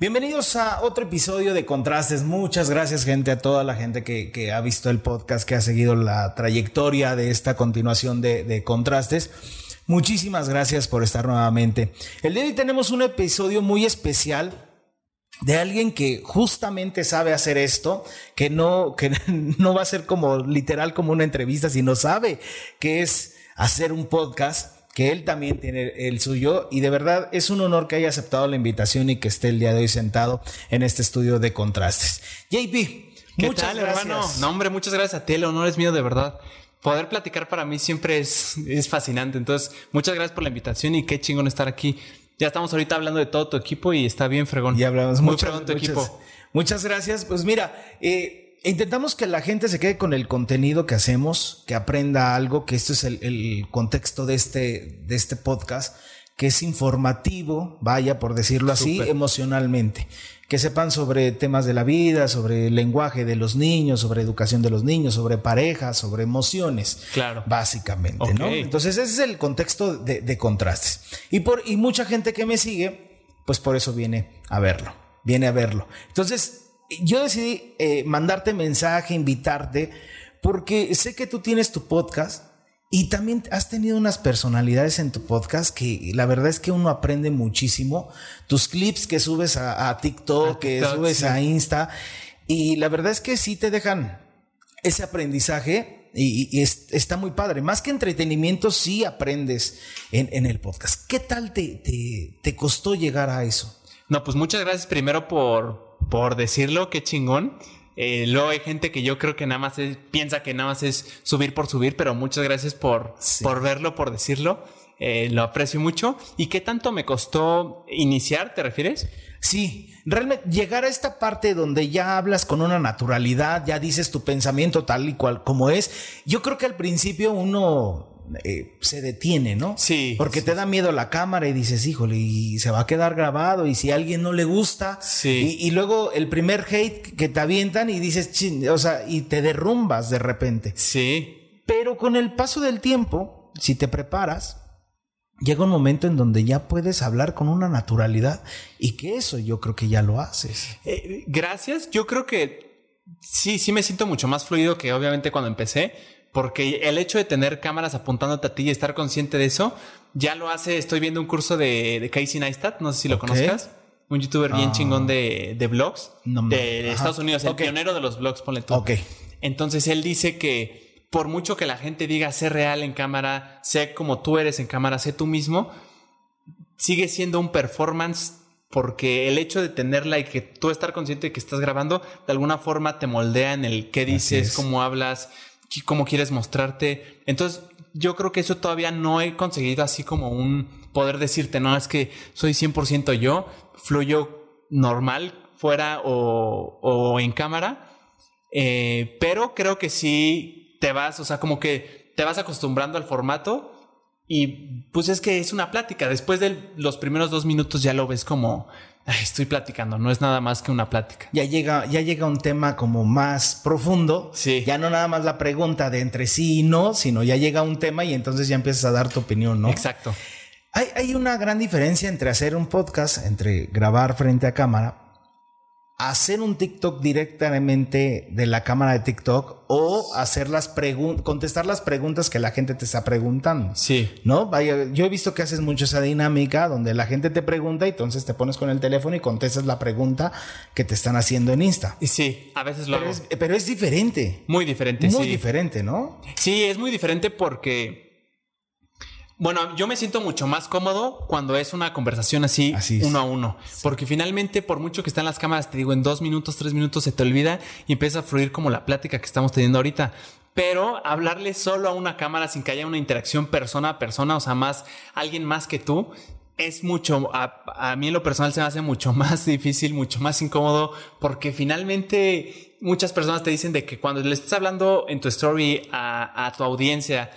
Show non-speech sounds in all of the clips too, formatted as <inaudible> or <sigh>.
Bienvenidos a otro episodio de Contrastes. Muchas gracias, gente, a toda la gente que, ha visto el podcast, que ha seguido la trayectoria de esta continuación de, de Contrastes. Muchísimas gracias por estar nuevamente. El día de hoy tenemos un episodio muy especial de alguien que justamente sabe hacer esto, que no, que <laughs> no va a ser como literal como una entrevista, sino sabe que es hacer un podcast que él también tiene el suyo y de verdad es un honor que haya aceptado la invitación y que esté el día de hoy sentado en este estudio de contrastes. JP, ¿Qué muchas tal, gracias. hermano? No, hombre, muchas gracias a ti, el honor es mío de verdad. Poder platicar para mí siempre es, es fascinante. Entonces, muchas gracias por la invitación y qué chingón estar aquí. Ya estamos ahorita hablando de todo tu equipo y está bien fregón. Y hablamos muy fregón tu equipo. Muchas gracias. Pues mira, eh, intentamos que la gente se quede con el contenido que hacemos, que aprenda algo, que esto es el, contexto de este, de este podcast, que es informativo, vaya por decirlo así, emocionalmente. Que sepan sobre temas de la vida, sobre el lenguaje de los niños, sobre educación de los niños, sobre parejas, sobre emociones. Claro. Básicamente, ¿no? Entonces, ese es el contexto de, de contrastes. Y, por, y mucha gente que me sigue, pues por eso viene a verlo. Viene a verlo. Entonces, yo decidí eh, mandarte mensaje, invitarte, porque sé que tú tienes tu podcast y también has tenido unas personalidades en tu podcast que la verdad es que uno aprende muchísimo. Tus clips que subes a, TikTok, que subes a Insta, y la verdad es que sí te dejan ese aprendizaje y, está muy padre. Más que entretenimiento, sí aprendes en, el podcast. ¿Qué tal te, te costó llegar a eso? No, pues muchas gracias primero por, por decirlo, qué chingón. Eh, luego hay gente que yo creo que nada más piensa que nada más es subir por subir, pero muchas gracias por, por verlo, por decirlo. Eh, lo aprecio mucho. ¿Y qué tanto me costó iniciar, te refieres? Sí, realmente llegar a esta parte donde ya hablas con una naturalidad, ya dices tu pensamiento tal y cual como es. Yo creo que al principio uno eh, se detiene, ¿no? Sí. Porque te da miedo la cámara y dices, híjole, y se va a quedar grabado y si a alguien no le gusta. Sí. Y, luego el primer hate que te avientan y dices, o sea, y te derrumbas de repente. Sí. Pero con el paso del tiempo, si te preparas, llega un momento en donde ya puedes hablar con una naturalidad y que eso yo creo que ya lo haces. Eh, gracias. Yo creo que sí, sí me siento mucho más fluido que obviamente cuando empecé porque el hecho de tener cámaras apuntándote a ti y estar consciente de eso, ya lo hace. Estoy viendo un curso de, Casey Neistat, no sé si lo conozcas. Un youtuber bien ah. chingón de, de blogs de, Estados Unidos, el pionero de los blogs, ponle tú. Ok. Entonces él dice que por mucho que la gente diga sé real en cámara, sé como tú eres en cámara, sé tú mismo, sigue siendo un performance porque el hecho de tenerla y que tú estar consciente de que estás grabando, de alguna forma te moldea en el qué dices, cómo hablas, cómo quieres mostrarte. Entonces, yo creo que eso todavía no he conseguido así como un poder decirte, no, es que soy 100% yo, fluyo normal fuera o, en cámara, eh, pero creo que sí te vas, o sea, como que te vas acostumbrando al formato y pues es que es una plática. Después de los primeros dos minutos ya lo ves como estoy platicando, no es nada más que una plática. Ya llega, ya llega un tema como más profundo. Sí. Ya no nada más la pregunta de entre sí y no, sino ya llega un tema y entonces ya empiezas a dar tu opinión, ¿no? Exacto. Hay, hay una gran diferencia entre hacer un podcast, entre grabar frente a cámara hacer un TikTok directamente de la cámara de TikTok o hacer las preguntas, contestar las preguntas que la gente te está preguntando. Sí. ¿No? Vaya, yo he visto que haces mucho esa dinámica donde la gente te pregunta y entonces te pones con el teléfono y contestas la pregunta que te están haciendo en Insta. Sí, a veces lo pero Es, pero es diferente. Muy diferente, Muy diferente, ¿no? Sí, es muy diferente porque bueno, yo me siento mucho más cómodo cuando es una conversación así, uno a uno. Porque finalmente, por mucho que están las cámaras, te digo, en dos minutos, tres minutos se te olvida y empieza a fluir como la plática que estamos teniendo ahorita. Pero hablarle solo a una cámara sin que haya una interacción persona a persona, o sea, más alguien más que tú, es mucho, a, mí en lo personal se me hace mucho <laughs> más difícil, mucho más incómodo, porque finalmente muchas personas te dicen de que cuando le estás hablando en tu story a, a tu audiencia,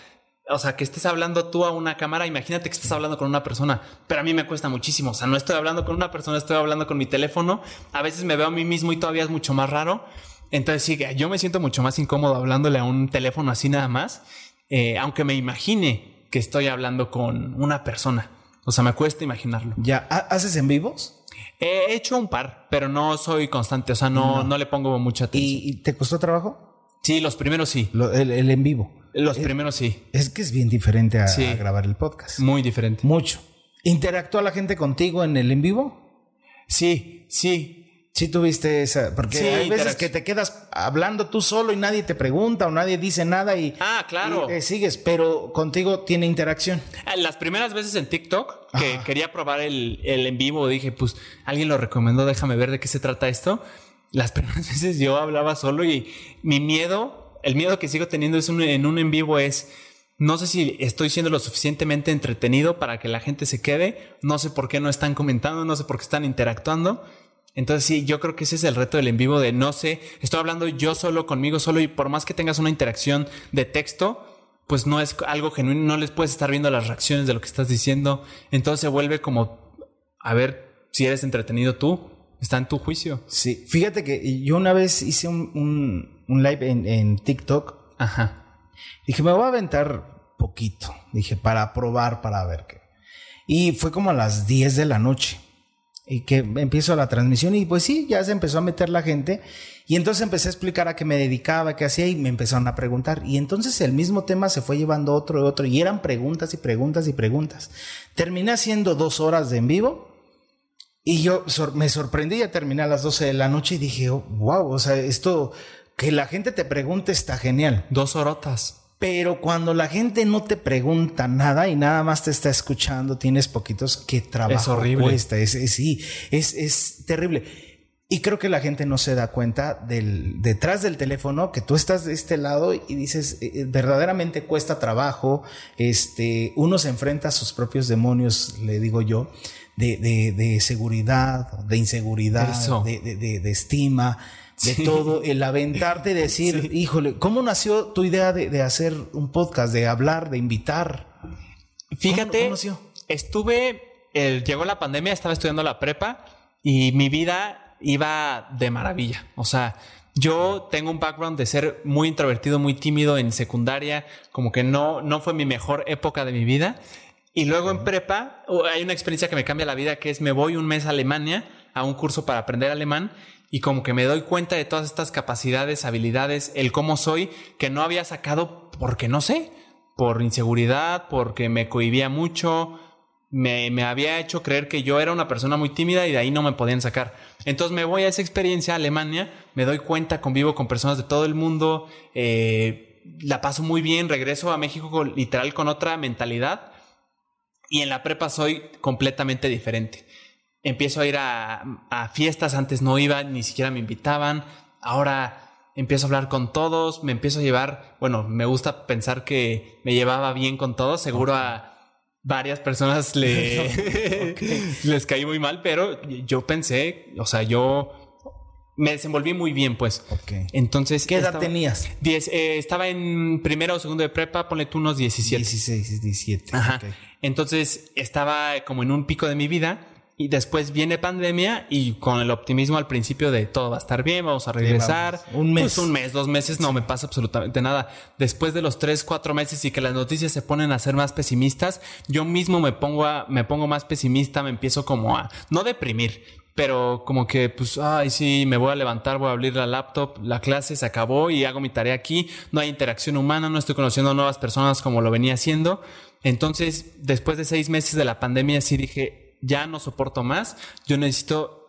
o sea, que estés hablando tú a una cámara, imagínate que estás hablando con una persona, pero a mí me cuesta muchísimo, o sea, no estoy hablando con una persona, estoy hablando con mi teléfono, a veces me veo a mí mismo y todavía es mucho más raro, entonces sí, yo me siento mucho más incómodo hablándole a un teléfono así nada más, eh, aunque me imagine que estoy hablando con una persona, o sea, me cuesta imaginarlo. ¿Ya haces en vivos? He hecho un par, pero no soy constante, o sea, no, no. le pongo mucha atención. ¿Y, te costó trabajo? Sí, los primeros sí. el, en vivo. Los primeros sí. Es que es bien diferente a, grabar el podcast. Muy diferente. Mucho. ¿Interactúa la gente contigo en el en vivo? Sí, sí. Sí tuviste esa, porque hay veces que te quedas hablando tú solo y nadie te pregunta o nadie dice nada y, ah, claro. Eh, sigues, pero contigo tiene interacción. Ah, las primeras veces en TikTok que quería probar el, el, en vivo, dije, pues alguien lo recomendó, déjame ver de qué se trata esto. Las <laughs> primeras veces yo hablaba solo y mi miedo, el miedo que sigo teniendo es en un en vivo es no sé si estoy siendo lo suficientemente entretenido para que la gente se quede. No sé por qué no están comentando, no sé por qué están interactuando. Entonces sí, yo creo que ese es el reto del en vivo de no sé, estoy hablando yo solo conmigo solo y por más que tengas una interacción de texto, pues no es algo genuino, no les puedes estar viendo las reacciones de lo que estás diciendo. Entonces se vuelve como, a ver si eres entretenido tú, está en tu juicio. Sí, fíjate que yo una vez hice un, live en, en, TikTok. Ajá. Dije, me voy a aventar poquito. Dije, para probar, para ver qué. Y fue como a las 10 de la noche y que empiezo la transmisión y pues sí, ya se empezó a meter la gente y entonces empecé a explicar a qué me dedicaba, qué hacía y me empezaron a preguntar y entonces el mismo tema se fue llevando otro y otro y eran preguntas y preguntas y preguntas. Terminé haciendo dos horas de en vivo y yo me sorprendí, ya terminé a las 12 de la noche y dije, wow, o sea, esto que la gente te pregunte está genial. Dos horotas. Pero cuando la gente no te pregunta nada y nada más te está escuchando, tienes poquitos, qué trabajo es horrible. cuesta. Es, sí, es, es terrible. Y creo que la gente no se da cuenta del detrás del teléfono que tú estás de este lado y dices eh, eh, verdaderamente cuesta trabajo. Este uno se enfrenta a sus propios demonios, le digo yo, de, de, de seguridad, de inseguridad, de, de, estima de todo, el aventarte y decir, híjole, ¿cómo nació tu idea de, hacer un podcast, de hablar, de invitar? Fíjate, estuve, llegó la pandemia, estaba estudiando la prepa y mi vida iba de maravilla. O sea, yo tengo un background de ser muy introvertido, muy tímido en secundaria, como que no, no fue mi mejor época de mi vida. Y luego en prepa hay una experiencia que me cambia la vida, que es me voy un mes a Alemania a un curso para aprender alemán y como que me doy cuenta de todas estas capacidades, habilidades, el cómo soy, que no había sacado porque no sé, por inseguridad, porque me cohibía mucho, me, me, había hecho creer que yo era una persona muy tímida y de ahí no me podían sacar. Entonces me voy a esa experiencia a Alemania, me doy cuenta, convivo con personas de todo el mundo, eh, la paso muy bien, regreso a México literal con otra mentalidad y en la prepa soy completamente diferente empiezo a ir a, fiestas, antes no iba, ni siquiera me invitaban, ahora empiezo a hablar con todos, me empiezo a llevar, bueno, me gusta pensar que me llevaba bien con todos, seguro a varias personas le, <laughs> <laughs> les caí muy mal, pero yo pensé, o sea, yo me desenvolví muy bien, pues. Entonces. ¿Qué edad tenías? Eh, estaba en primero o segundo de prepa, ponle tú unos 17. 16, 17. Ajá. Entonces estaba como en un pico de mi vida y después viene pandemia y con el optimismo al principio de todo va a estar bien, vamos a regresar. un mes. Pues un mes, dos meses, no me pasa absolutamente nada. Después de los tres, cuatro meses y que las noticias se ponen a ser más pesimistas, yo mismo me pongo, a, me pongo más pesimista, me empiezo como a no deprimir, pero como que pues, ay, sí, me voy a levantar, voy a abrir la laptop, la clase se acabó y hago mi tarea aquí, no hay interacción humana, no estoy conociendo nuevas personas como lo venía haciendo. Entonces, después de seis meses de la pandemia, sí dije, ya no soporto más, yo necesito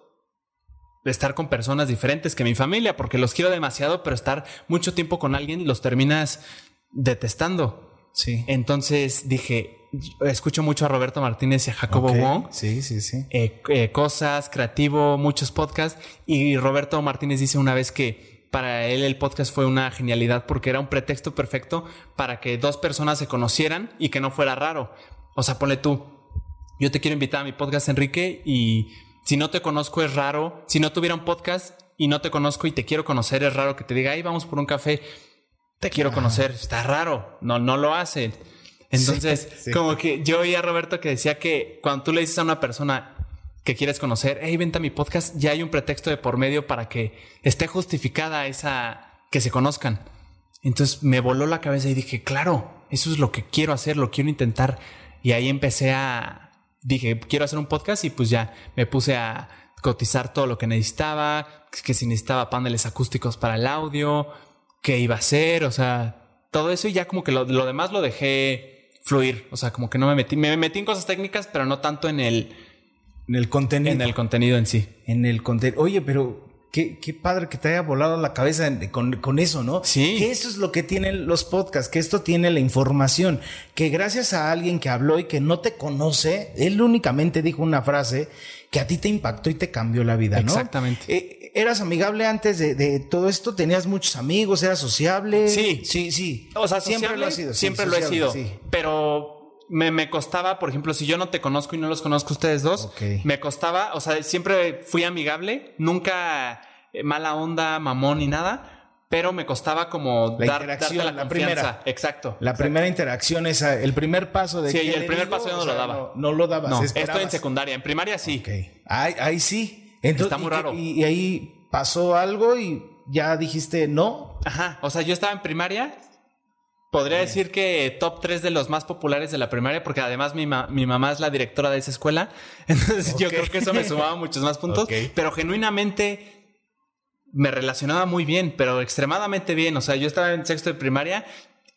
estar con personas diferentes que mi familia, porque los quiero demasiado, pero estar mucho tiempo con alguien los terminas detestando. Sí. Entonces dije, escucho mucho a Roberto Martínez y a Jacobo Wong. Sí, sí, sí. Eh, eh, cosas, creativo, muchos podcasts. Y Roberto Martínez dice una vez que para él el podcast fue una genialidad porque era un pretexto perfecto para que dos personas se conocieran y que no fuera raro. O sea, ponle tú, yo te quiero invitar a mi podcast, Enrique, y si no te conozco es raro. Si no tuviera un podcast y no te conozco y te quiero conocer, es raro que te diga, ahí vamos por un café. Te quiero conocer. Está raro. No, no lo hacen. Entonces, como que yo oí a Roberto que decía que cuando tú le dices a una persona que quieres conocer, hey, vente a mi podcast, ya hay un pretexto de por medio para que esté justificada esa, que se conozcan. Entonces me voló la cabeza y dije, claro, eso es lo que quiero hacer, lo quiero intentar. Y ahí empecé a, dije, quiero hacer un podcast y pues ya me puse a cotizar todo lo que necesitaba, que si necesitaba paneles acústicos para el audio, qué iba a hacer, o sea, todo eso y ya como que lo, demás lo dejé fluir, o sea, como que no me metí, me metí en cosas técnicas, pero no tanto en el... En el contenido. En el contenido en sí. En el contenido. Oye, pero Qué, qué, padre que te haya volado la cabeza con, con, eso, ¿no? Sí. Que eso es lo que tienen los podcasts, que esto tiene la información, que gracias a alguien que habló y que no te conoce, él únicamente dijo una frase que a ti te impactó y te cambió la vida, ¿no? Exactamente. Eh, ¿Eras amigable antes de, todo esto? ¿Tenías muchos amigos? ¿Eras sociable? Sí. Sí, sí. O sea, siempre lo he sido. Siempre lo he sido. Pero me, me, costaba, por ejemplo, si yo no te conozco y no los conozco ustedes dos, me costaba, o sea, siempre fui amigable, nunca eh, mala onda, mamón ni nada pero me costaba como la dar, darte la, la primera. Exacto. La primera interacción, esa, el primer paso de Sí, el primer paso yo no lo daba. No, lo dabas. No, estoy en secundaria. En primaria sí. Ahí, ahí sí. Entonces, Está muy raro. Y, ahí pasó algo y ya dijiste no. Ajá. O sea, yo estaba en primaria. Podría decir que top 3 de los más populares de la primaria, porque además mi, mi mamá es la directora de esa escuela. <laughs> Entonces yo creo que eso me sumaba muchos más puntos. Pero genuinamente me relacionaba muy bien, pero extremadamente bien. O sea, yo estaba en sexto de primaria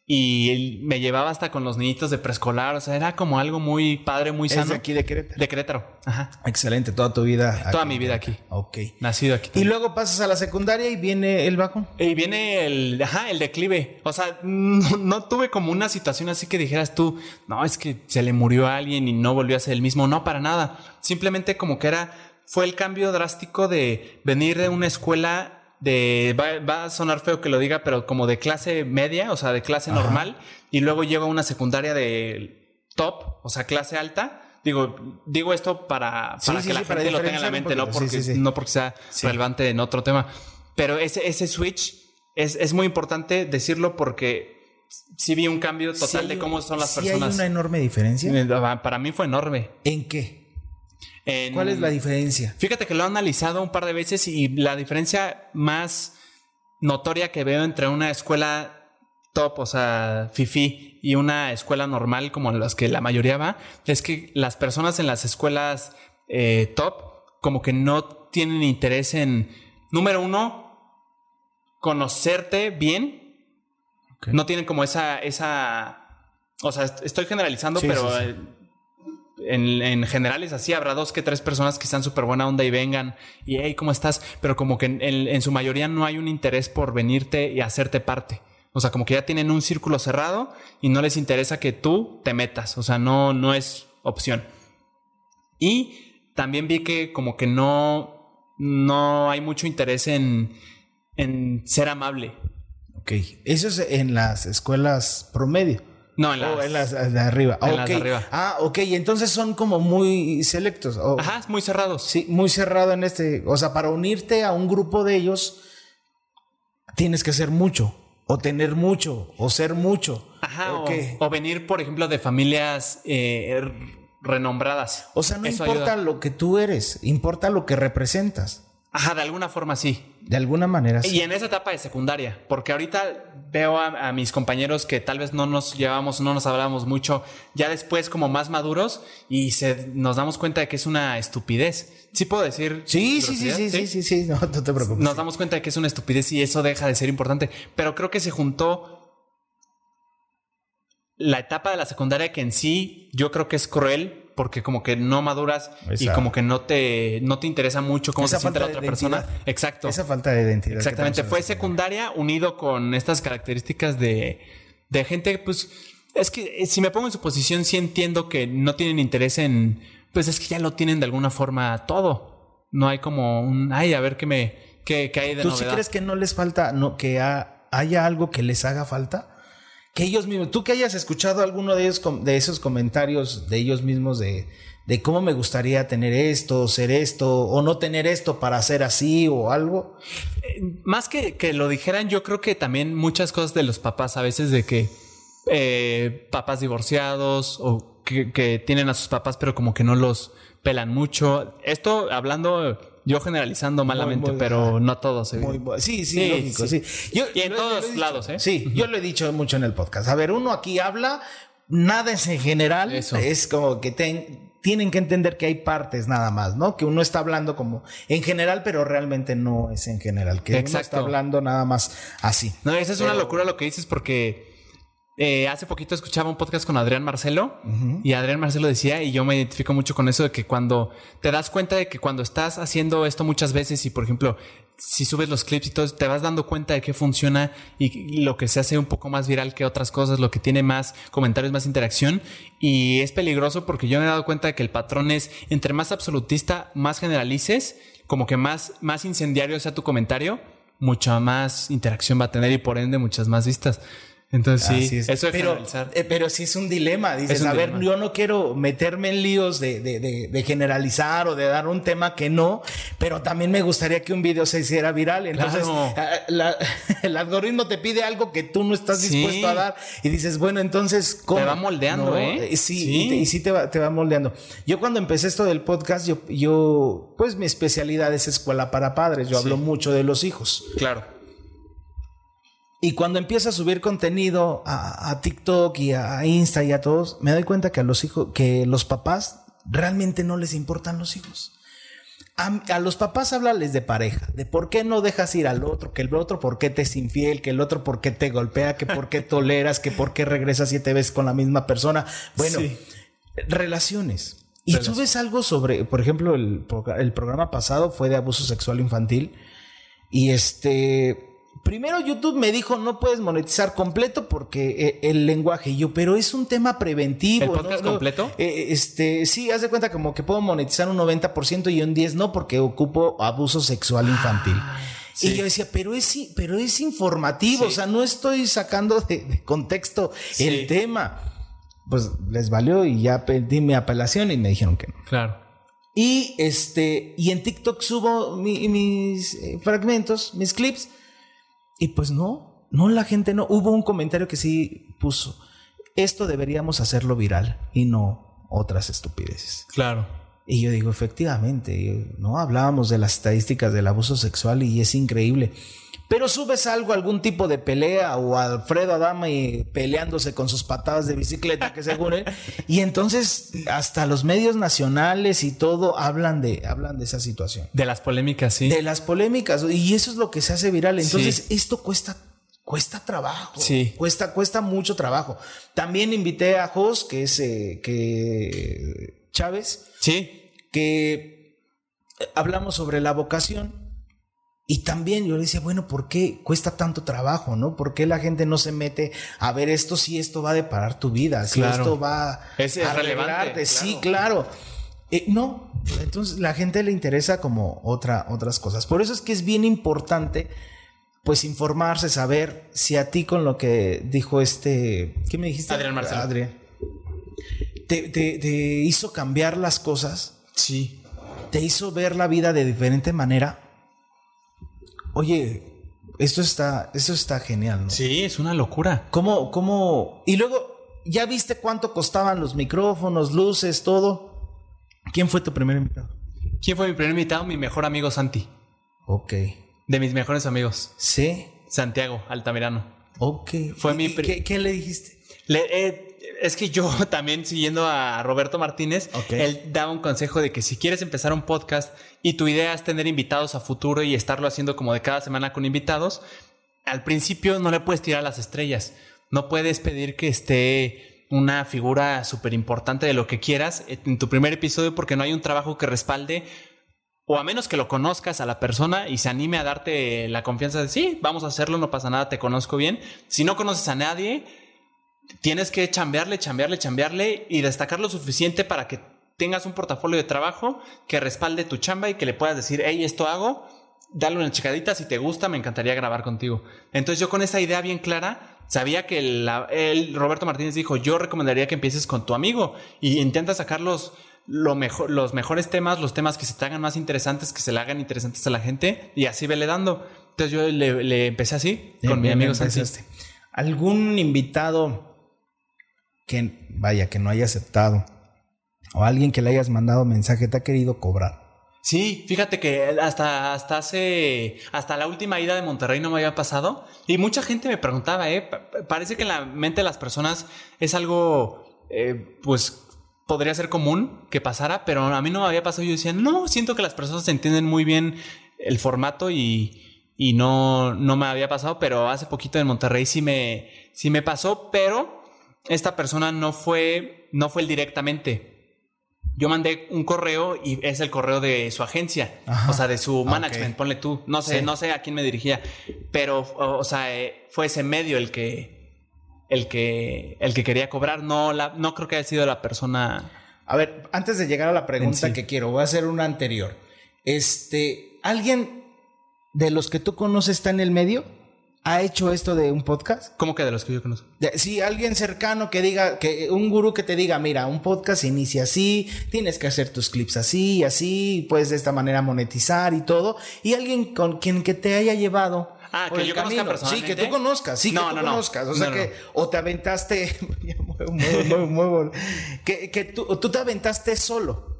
y me llevaba hasta con los niñitos de preescolar. O sea, era como algo muy padre, muy sano. ¿Es de aquí de Querétaro? De Querétaro. Ajá. Excelente, toda tu vida. Toda mi vida aquí. Ok. Nacido aquí. Y luego pasas a la secundaria y viene el bajo. Y viene el, ajá, el declive. O sea, <laughs> no, tuve como una situación así que dijeras tú, no, es que se le murió a alguien y no volvió a ser el mismo. No, para nada. Simplemente como que era fue el cambio drástico de venir de una escuela de, va, a sonar feo que lo diga, pero como de clase media, o sea, de clase normal, y luego llego a una secundaria de top, o sea, clase alta. Digo, digo esto para, para que la gente lo tenga en la mente, no porque, no porque sea relevante en otro tema. Pero ese, ese switch es, es muy importante decirlo porque sí vi un cambio total de cómo son las personas. ¿Hay una enorme diferencia? Para mí fue enorme. ¿En qué? ¿Cuál es la diferencia? Fíjate que lo he analizado un par de veces y la diferencia más notoria que veo entre una escuela top, o sea, FIFI, y una escuela normal como las que la mayoría va, es que las personas en las escuelas eh, top como que no tienen interés en, número uno, conocerte bien. No tienen como esa, esa, o sea, estoy generalizando, pero en, general es así. Habrá dos que tres personas que están súper buena onda y vengan y hey, ¿cómo estás? Pero como que en, su mayoría no hay un interés por venirte y hacerte parte. O sea, como que ya tienen un círculo cerrado y no les interesa que tú te metas. O sea, no, no es opción. Y también vi que como que no, no hay mucho interés en, en ser amable. Ok, eso es en las escuelas promedio. No, en las, de arriba. En las de arriba. Ah, ok. Entonces son como muy selectos. Ajá, muy cerrados. Sí, muy cerrado en este. O sea, para unirte a un grupo de ellos, tienes que ser mucho. O tener mucho. O ser mucho. Ajá. O, venir, por ejemplo, de familias eh, renombradas. O sea, no importa lo que tú eres, importa lo que representas. Ajá, de alguna forma sí. De alguna manera sí. Y en esa etapa de secundaria, porque ahorita veo a, mis compañeros que tal vez no nos llevamos, no nos hablábamos mucho, ya después como más maduros y se, nos damos cuenta de que es una estupidez. Sí puedo decir. Sí, sí, sí, sí, sí, sí, sí, no, no te preocupes. Nos damos cuenta de que es una estupidez y eso deja de ser importante. Pero creo que se juntó la etapa de la secundaria que en sí yo creo que es cruel porque como que no maduras y como que no te, no te interesa mucho cómo se siente la otra persona. Exacto. Esa falta de identidad. Exactamente. Fue secundaria unido con estas características de, de gente, pues, es que eh, si me pongo en su posición, sí entiendo que no tienen interés en, pues es que ya lo tienen de alguna forma todo. No hay como un, ay, a ver qué me, qué, qué hay de ¿Tú sí crees que no les falta, no, que haya algo que les haga falta? Que ellos mismos, tú que hayas escuchado alguno de, ellos, de esos comentarios de ellos mismos de, de cómo me gustaría tener esto, ser esto, o no tener esto para ser así o algo. Eh, más que, que lo dijeran, yo creo que también muchas cosas de los papás, a veces de que eh, papás divorciados o que, que, tienen a sus papás, pero como que no los pelan mucho. Esto hablando yo generalizando malamente, pero no todos. ¿eh? sí, sí, lógico, sí. y en todos lados, ¿eh? Sí, yo lo he dicho mucho en el podcast. A ver, uno aquí habla, nada es en general. Es como que tienen que entender que hay partes nada más, ¿no? Que uno está hablando como en general, pero realmente no es en general, que uno está hablando nada más así. No, esa es una locura lo que dices porque eh, hace poquito escuchaba un podcast con Adrián Marcelo y Adrián Marcelo decía, y yo me identifico mucho con eso, de que cuando te das cuenta de que cuando estás haciendo esto muchas veces y por ejemplo, si subes los clips y todo, te vas dando cuenta de que funciona y lo que se hace un poco más viral que otras cosas, lo que tiene más comentarios, más interacción y es peligroso porque yo me he dado cuenta de que el patrón es entre más absolutista, más generalices, como que más, más incendiario sea tu comentario, mucha más interacción va a tener y por ende muchas más vistas. Entonces sí, eso es pero, eh, pero sí es un dilema. Dices, a ver, yo no quiero meterme en líos de, de, de, generalizar o de dar un tema que no, pero también me gustaría que un video se hiciera viral. Entonces, <laughs> el algoritmo te pide algo que tú no estás dispuesto a dar y dices, bueno, entonces, ¿cómo? Te va moldeando, ¿eh? ¿eh? Sí, Y, sí te va, te va moldeando. Yo cuando empecé esto del podcast, yo, yo, pues mi especialidad es escuela para padres. Yo hablo mucho de los hijos. Claro. Y cuando empiezo a subir contenido a, TikTok y a Insta y a todos, me doy cuenta que a los hijos, que los papás realmente no les importan los hijos. A, los papás háblales de pareja, de por qué no dejas ir al otro, que el otro por qué te es infiel, que el otro por qué te golpea, que por qué toleras, que por qué regresas siete veces con la misma persona. Bueno, relaciones. Y subes algo sobre, por ejemplo, el, el programa pasado fue de abuso sexual infantil. Y este, Primero YouTube me dijo no puedes monetizar completo porque eh, el lenguaje y yo, pero es un tema preventivo. ¿El podcast completo? Eh, este, sí, haz de cuenta como que puedo monetizar un 90% y un 10 no porque ocupo abuso sexual infantil. Ah, y yo decía, pero es, pero es informativo, o sea, no estoy sacando de, contexto el tema. Pues les valió y ya pedí mi apelación y me dijeron que no. Claro. Y este, y en TikTok subo mis eh, fragmentos, mis clips y pues no, no, la gente no. Hubo un comentario que sí puso, esto deberíamos hacerlo viral y no otras estupideces. Claro. Y yo digo, efectivamente, ¿no? Hablábamos de las estadísticas del abuso sexual y es increíble. Pero subes algo, algún tipo de pelea o Alfredo Adama y peleándose con sus patadas de bicicleta, que según él. Y entonces hasta los medios nacionales y todo hablan de, hablan de esa situación. De las polémicas, sí. De las polémicas. Y eso es lo que se hace viral. Entonces esto cuesta cuesta trabajo. Sí. Cuesta, cuesta mucho trabajo. También invité a Jos, que es eh, que Chávez. Sí. Que hablamos sobre la vocación. Y también yo le decía, bueno, ¿por qué cuesta tanto trabajo, no? ¿Por qué la gente no se mete a ver esto si esto va a deparar tu vida, si esto va a relevante, Sí, claro. Eh, no, entonces la gente le interesa como otra, otras cosas. Por eso es que es bien importante, pues informarse, saber si a ti con lo que dijo este, ¿qué me dijiste? Adrián Marcelo. Adrián. Te, te hizo cambiar las cosas. Sí. Te hizo ver la vida de diferente manera oye, esto está, esto está genial, ¿no? Sí, es una locura. ¿Cómo, cómo? Y luego, ¿ya viste cuánto costaban los micrófonos, luces, todo? ¿Quién fue tu primer invitado? ¿Quién fue mi primer invitado? Mi mejor amigo Santi. Ok. De mis mejores amigos. Sí. Santiago Altamirano. Ok. Fue mi ¿qué, ¿qué, le dijiste? Le, eh, es que yo <laughs> también siguiendo a Roberto Martínez, él daba un consejo de que si quieres empezar un podcast y tu idea es tener invitados a futuro y estarlo haciendo como de cada semana con invitados, al principio no le puedes tirar las estrellas. No puedes pedir que esté una figura súper importante de lo que quieras en tu primer episodio porque no hay un trabajo que respalde o a menos que lo conozcas a la persona y se anime a darte la confianza de sí, vamos a hacerlo, no pasa nada, te conozco bien. Si no conoces a nadie, tienes que chambearle, chambearle, chambearle y destacar lo suficiente para que tengas un portafolio de trabajo que respalde tu chamba y que le puedas decir, hey, esto hago, dale una checadita, si te gusta, me encantaría grabar contigo. Entonces yo con esa idea bien clara, sabía que el, Roberto Martínez dijo, yo recomendaría que empieces con tu amigo y intenta sacar los, lo mejor, los mejores temas, los temas que se te hagan más interesantes, que se le hagan interesantes a la gente y así vele dando. Entonces yo le, empecé así, con mi amigo ¿Algún invitado que, vaya, que no haya aceptado, o alguien que le hayas mandado mensaje te ha querido cobrar. Sí, fíjate que hasta, hasta hace, hasta la última ida de Monterrey no me había pasado y mucha gente me preguntaba, ¿eh? Parece que en la mente de las personas es algo, eh, pues, podría ser común que pasara, pero a mí no me había pasado. Yo decía, no, siento que las personas entienden muy bien el formato y, y no, no me había pasado, pero hace poquito en Monterrey sí me, sí me pasó, pero esta persona no fue, no fue el directamente. Yo mandé un correo y es el correo de su agencia, o sea, de su management, ponle tú. No sé, no sé a quién me dirigía, pero, o, sea, eh, fue ese medio el que, el que, el que quería cobrar. No, la, no creo que haya sido la persona. A ver, antes de llegar a la pregunta que quiero, voy a hacer una anterior. Este, ¿alguien de los que tú conoces está en el medio? Ha hecho esto de un podcast? ¿Cómo que de los que yo conozco? sí, alguien cercano que diga, que un gurú que te diga, mira, un podcast inicia así, tienes que hacer tus clips así y así, puedes de esta manera monetizar y todo. Y alguien con quien que te haya llevado Ah, que yo camino. conozca Sí, que tú conozcas, sí, que tú conozcas. O sea que, o te aventaste, <laughs> que, que tú, tú te aventaste solo.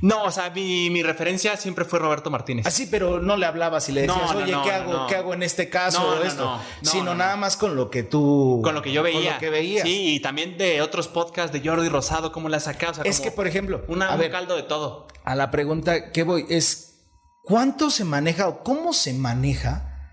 No, o sea, mi, referencia siempre fue Roberto Martínez. Así, pero no le hablabas y le decías, oye, ¿qué, hago, ¿qué hago en este caso o esto? Sino nada más con lo que tú. Con lo que yo veía. Con lo que veías. Sí, y también de otros podcasts de Jordi Rosado, cómo la sacado. es que, por ejemplo. Una, a un caldo de todo. A la pregunta que voy es: ¿cuánto se maneja o cómo se maneja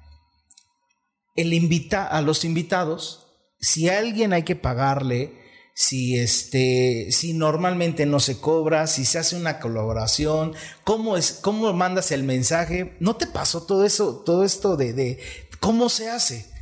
el invita a los invitados? Si a alguien hay que pagarle si este, si normalmente no se cobra, si se hace una colaboración, cómo es, cómo mandas el mensaje. ¿No te pasó todo eso, todo esto de, de cómo se hace?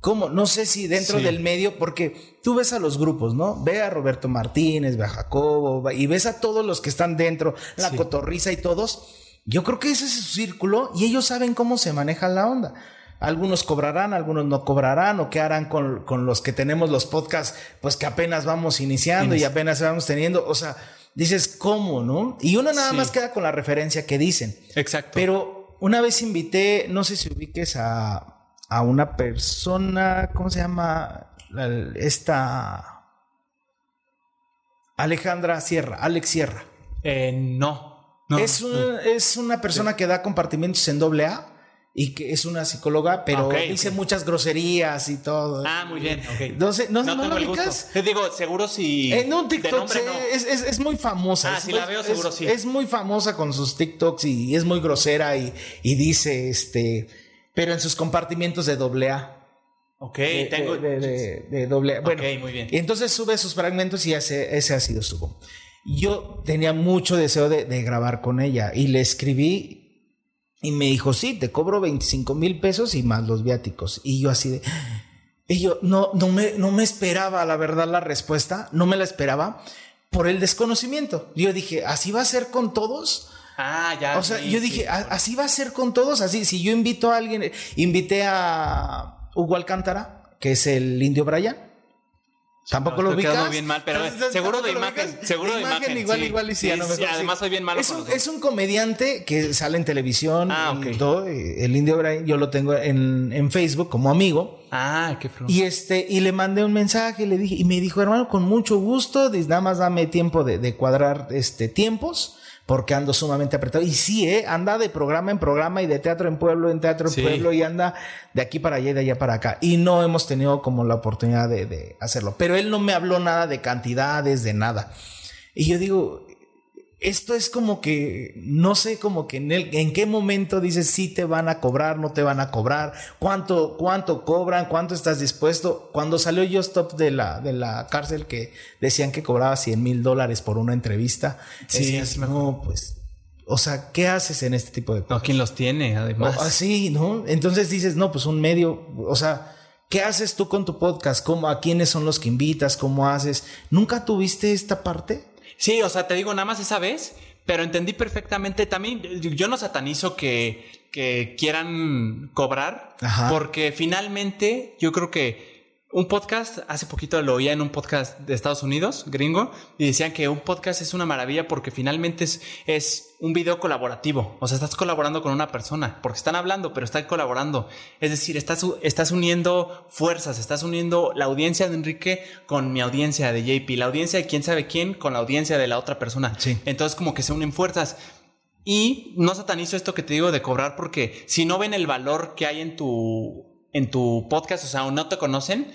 ¿Cómo? No sé si dentro del medio, porque tú ves a los grupos, ¿no? Ve a Roberto Martínez, ve a Jacobo, y ves a todos los que están dentro, la cotorriza y todos. Yo creo que ese es su círculo y ellos saben cómo se maneja la onda. Algunos cobrarán, algunos no cobrarán, o qué harán con, los que tenemos los podcasts, pues que apenas vamos iniciando y apenas vamos teniendo. O sea, dices, ¿cómo, no? Y uno nada más queda con la referencia que dicen. Exacto. Pero una vez invité, no sé si ubiques a, a una persona, ¿cómo se llama? Esta. Alejandra Sierra, Alex Sierra. Eh, no. es, es una persona que da compartimentos en doble A y que es una psicóloga, pero dice muchas groserías y todo. Ah, muy bien, No sé, no, no, lo Te digo, seguro si. En un TikTok es, es, es, muy famosa. Ah, si la veo, seguro sí. Es muy famosa con sus TikToks y es muy grosera y, y dice, este, pero en sus compartimientos de doble A. Ok, tengo. De, de, doble A. Bueno, muy bien. Y entonces sube sus fragmentos y ese, ese ha sido su. Yo tenía mucho deseo de, de grabar con ella y le escribí y me dijo, sí, te cobro 25 mil pesos y más los viáticos. Y yo así de... Y yo no, no, me, no me esperaba, la verdad, la respuesta. No me la esperaba por el desconocimiento. Yo dije, ¿así va a ser con todos? Ah, ya. O sea, yo dije, ¿así va a ser con todos? Así, si yo invito a alguien, invité a Hugo Alcántara, que es el indio Brian. Tampoco lo ubicas. bien mal, pero seguro de imagen, seguro de imagen. igual, igual y sí, además soy bien malo. Es un, es un, comediante que sale en televisión. Ah, todo, el Indio Brian, yo lo tengo en, en Facebook como amigo. Ah, qué feo. Y este, y le mandé un mensaje y le dije, y me dijo, hermano, con mucho gusto, nada más dame tiempo de, de cuadrar este tiempos porque ando sumamente apretado. Y sí, ¿eh? anda de programa en programa y de teatro en pueblo en teatro en pueblo y anda de aquí para allá y de allá para acá. Y no hemos tenido como la oportunidad de, de hacerlo. Pero él no me habló nada de cantidades, de nada. Y yo digo, esto es como que, no sé, como que en, el, en qué momento dices si te van a cobrar, no te van a cobrar, cuánto, cuánto cobran, cuánto estás dispuesto. Cuando salió Yo Stop de la, de la cárcel que decían que cobraba 100 mil dólares por una entrevista, sí, es no, pues, o sea, ¿qué haces en este tipo de cosas? No, ¿quién los tiene, además? Así, ¿no? Entonces dices, no, pues un medio, o sea, ¿qué haces tú con tu podcast? ¿Cómo, ¿A quiénes son los que invitas? ¿Cómo haces? ¿Nunca tuviste esta parte? Sí, o sea, te digo nada más esa vez, pero entendí perfectamente. También yo no satanizo que, que quieran cobrar, porque finalmente yo creo que un podcast, hace poquito lo oía en un podcast de Estados Unidos, gringo, y decían que un podcast es una maravilla porque finalmente es, es un video colaborativo. O sea, estás colaborando con una persona, porque están hablando, pero están colaborando. Es decir, estás, estás uniendo fuerzas, estás uniendo la audiencia de Enrique con mi audiencia de JP, la audiencia de quién sabe quién con la audiencia de la otra persona. Entonces, como que se unen fuerzas. Y no satanizo esto que te digo de cobrar porque si no ven el valor que hay en tu en tu podcast, o sea, aún no te conocen,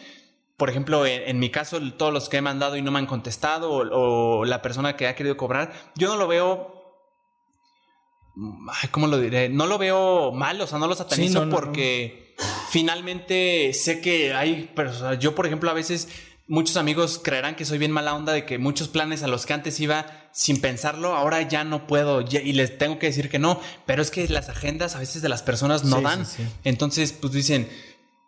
por ejemplo, en, mi caso, todos los que he mandado y no me han contestado, o, la persona que ha querido cobrar, yo no lo veo. ¿Cómo lo diré? No lo veo mal, o sea, no lo satanizo porque finalmente sé que hay. yo, por ejemplo, a veces muchos amigos creerán que soy bien mala onda de que muchos planes a los que antes iba sin pensarlo, ahora ya no puedo y les tengo que decir que no, pero es que las agendas a veces de las personas no dan. Entonces, pues dicen,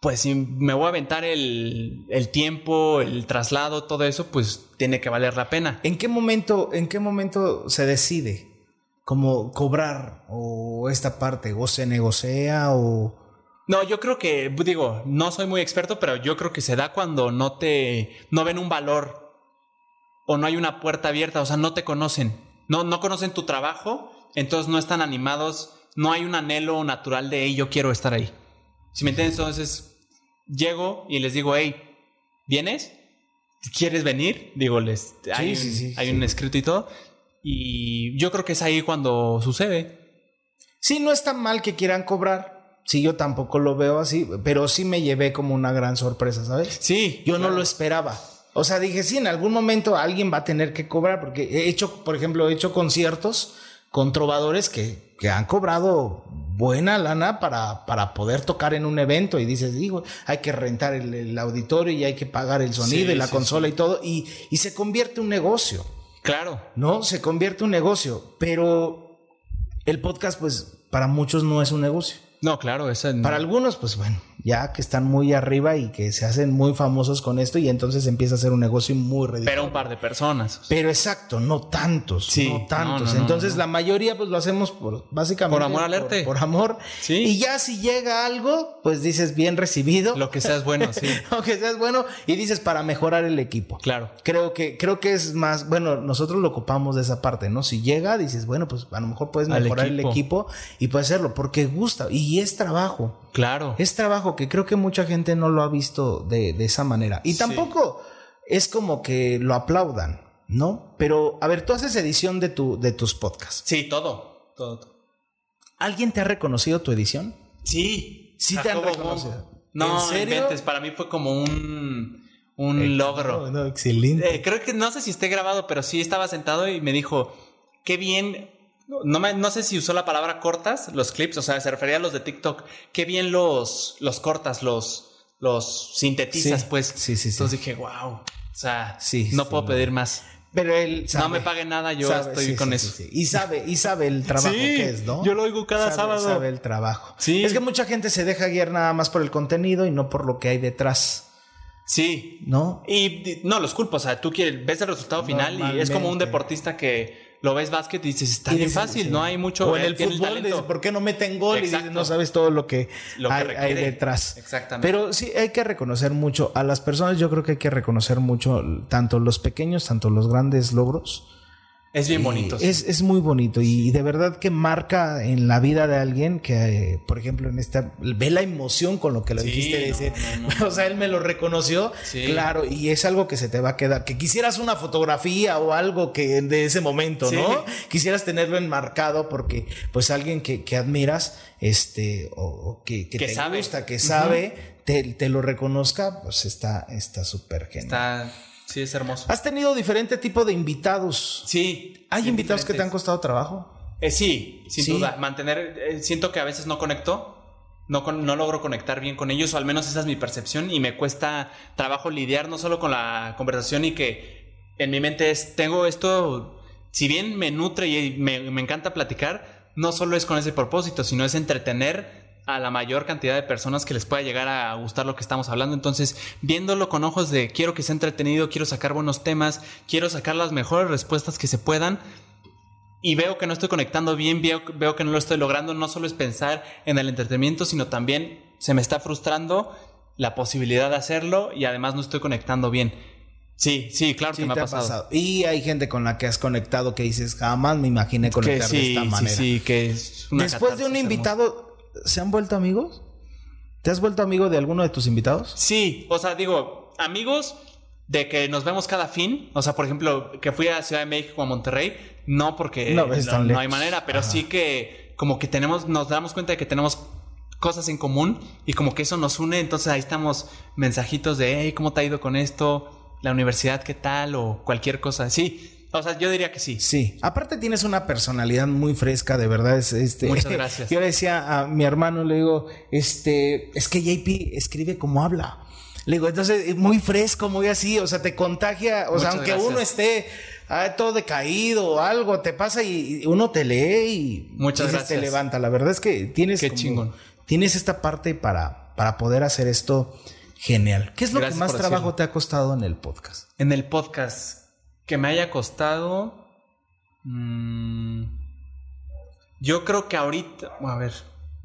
pues si me voy a aventar el, el, tiempo, el traslado, todo eso, pues tiene que valer la pena. ¿En qué momento, en qué momento se decide cómo cobrar o esta parte o se negocia o no, yo creo que, digo, no soy muy experto, pero yo creo que se da cuando no te, no ven un valor o no hay una puerta abierta, o sea, no te conocen, no, no conocen tu trabajo, entonces no están animados, no hay un anhelo natural de, hey, yo quiero estar ahí. Si me entiendes, entonces llego y les digo, hey, ¿vienes? ¿Quieres venir? Digo, les, hay, un, hay un escrito y todo. Y yo creo que es ahí cuando sucede. Sí, no es tan mal que quieran cobrar Sí, yo tampoco lo veo así, pero sí me llevé como una gran sorpresa, ¿sabes? Sí. Yo no lo esperaba. O sea, dije, sí, en algún momento alguien va a tener que cobrar, porque he hecho, por ejemplo, he hecho conciertos con trovadores que, que han cobrado buena lana para, para poder tocar en un evento y dices, digo, hay que rentar el, auditorio y hay que pagar el sonido y la consola y todo, y, y se convierte un negocio. Claro. ¿No? Se convierte un negocio, pero el podcast, pues, para muchos no es un negocio. No, claro, esa Para algunos, pues bueno, ya que están muy arriba y que se hacen muy famosos con esto y entonces empieza a ser un negocio muy ridículo. Pero un par de personas. Pero exacto, no tantos, sí, no tantos. entonces la mayoría pues lo hacemos por básicamente por amor al arte. Por, amor. Sí. Y ya si llega algo, pues dices bien recibido. Lo que seas bueno, sí. <laughs> Lo que seas bueno y dices para mejorar el equipo. Claro. Creo que creo que es más, bueno, nosotros lo ocupamos de esa parte, ¿no? Si llega, dices, bueno, pues a lo mejor puedes mejorar el equipo y puedes hacerlo porque gusta y es trabajo. Claro. Es trabajo que creo que mucha gente no lo ha visto de, esa manera. Y tampoco es como que lo aplaudan, ¿no? Pero, a ver, tú haces edición de, tu, de tus podcasts. Sí, todo. Todo. ¿Alguien te ha reconocido tu edición? Sí. Sí te han reconocido. No, ¿En inventes. Para mí fue como un, un logro. No, excelente. Eh, creo que no sé si esté grabado, pero sí estaba sentado y me dijo, qué bien no, no, sé si usó la palabra cortas, los clips, o sea, se refería a los de TikTok. Qué bien los, los cortas, los, los sintetizas, pues. Sí, sí, sí. Entonces dije, wow. O sea, sí, no puedo pedir más. Pero él No me pague nada, yo estoy con eso. Y sabe, y sabe el <laughs> trabajo que es, ¿no? Yo lo oigo cada sábado. Sabe el trabajo. Sí. Es que mucha gente se deja guiar nada más por el contenido y no por lo que hay detrás. Sí. ¿No? Y no los culpo. O sea, tú quieres, ves el resultado final y es como un deportista que lo ves básquet y dices, está bien fácil, no hay mucho. O en el fútbol, dices, ¿por qué no meten gol? Y dices, no sabes todo lo que, hay, detrás. Exactamente. Pero sí, hay que reconocer mucho a las personas. Yo creo que hay que reconocer mucho tanto los pequeños, tanto los grandes logros es bien bonito. Es, muy bonito y de verdad que marca en la vida de alguien que, por ejemplo, en esta, ve la emoción con lo que lo dijiste. <laughs> o sea, él me lo reconoció, claro, y es algo que se te va a quedar. Que quisieras una fotografía o algo que de ese momento, ¿no? Quisieras tenerlo enmarcado porque, pues, alguien que, admiras, este, o, que, te gusta, que sabe, te, te, lo reconozca, pues está súper genial. Está Sí, es hermoso. ¿Has tenido diferente tipo de invitados? Sí. ¿Hay invitados que te han costado trabajo? Eh, sí, sin duda. Mantener, eh, siento que a veces no conecto. No, no logro conectar bien con ellos, o al menos esa es mi percepción, y me cuesta trabajo lidiar no solo con la conversación y que en mi mente es, tengo esto, si bien me nutre y me, me encanta platicar, no solo es con ese propósito, sino es entretener a la mayor cantidad de personas que les pueda llegar a gustar lo que estamos hablando. Entonces, viéndolo con ojos de quiero que sea entretenido, quiero sacar buenos temas, quiero sacar las mejores respuestas que se puedan. Y veo que no estoy conectando bien, veo, veo que no lo estoy logrando. No solo es pensar en el entretenimiento, sino también se me está frustrando la posibilidad de hacerlo y además no estoy conectando bien. Sí, sí, claro que me ha pasado. Y hay gente con la que has conectado que dices, jamás me imaginé conectar de esta manera. Sí, sí, que es Después de un invitado, ¿se han vuelto amigos? ¿Te has vuelto amigo de alguno de tus invitados? Sí, o sea, digo, amigos de que nos vemos cada fin. O sea, por ejemplo, que fui a Ciudad de México a Monterrey, no porque no, hay manera, pero sí que como que tenemos, nos damos cuenta de que tenemos cosas en común y como que eso nos une, entonces ahí estamos mensajitos de, hey, ¿cómo te ha ido con esto? La universidad, ¿qué tal? O cualquier cosa así. O sea, yo diría que sí. Sí. Aparte tienes una personalidad muy fresca, de verdad. Es, este, Muchas <laughs> gracias. Yo le decía a mi hermano, le digo, este, es que JP escribe como habla. Le digo, entonces, muy fresco, muy así, o sea, te contagia, o sea, aunque uno esté ah, todo decaído o algo, te pasa y, uno te lee y Muchas gracias. te levanta. La verdad es que tienes Qué chingón. tienes esta parte para, para poder hacer esto genial. ¿Qué es lo que más trabajo te ha costado en el podcast? En el podcast que me haya costado. Mm, yo creo que ahorita. A ver.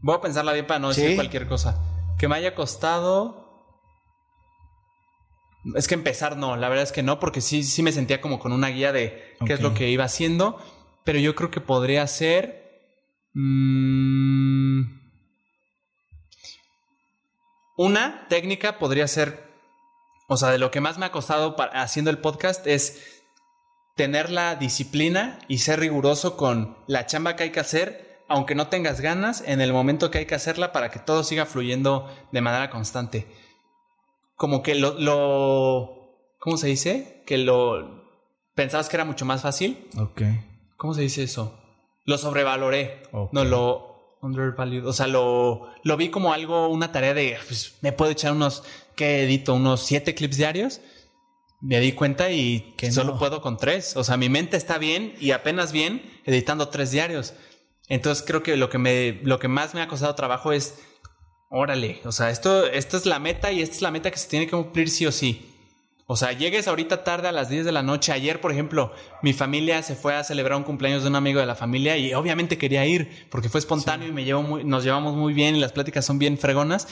Voy a pensarla bien para no decir cualquier cosa. Que me haya costado. Es que empezar no, la verdad es que no, porque sí, sí me sentía como con una guía de qué es lo que iba haciendo. Pero yo creo que podría ser. Mm, una técnica podría ser. O sea, de lo que más me ha costado haciendo el podcast es tener la disciplina y ser riguroso con la chamba que hay que hacer, aunque no tengas ganas, en el momento que hay que hacerla para que todo siga fluyendo de manera constante. Como que lo, lo ¿cómo se dice? Que lo pensabas que era mucho más fácil. Ok. ¿Cómo se dice eso? Lo sobrevaloré. No, lo undervalued. O sea, lo, lo vi como algo, una tarea de, pues, me puedo echar unos, ¿qué edito? Unos siete clips diarios me di cuenta y que solo puedo con tres. O sea, mi mente está bien y apenas bien editando tres diarios. Entonces creo que lo que me, lo que más me ha costado trabajo es, órale, o sea, esto, esta es la meta y esta es la meta que se tiene que cumplir sí o sí. O sea, llegues ahorita tarde a las 10 de la noche. Ayer, por ejemplo, mi familia se fue a celebrar un cumpleaños de un amigo de la familia y obviamente quería ir porque fue espontáneo y me llevó muy, nos llevamos muy bien y las pláticas son bien fregonas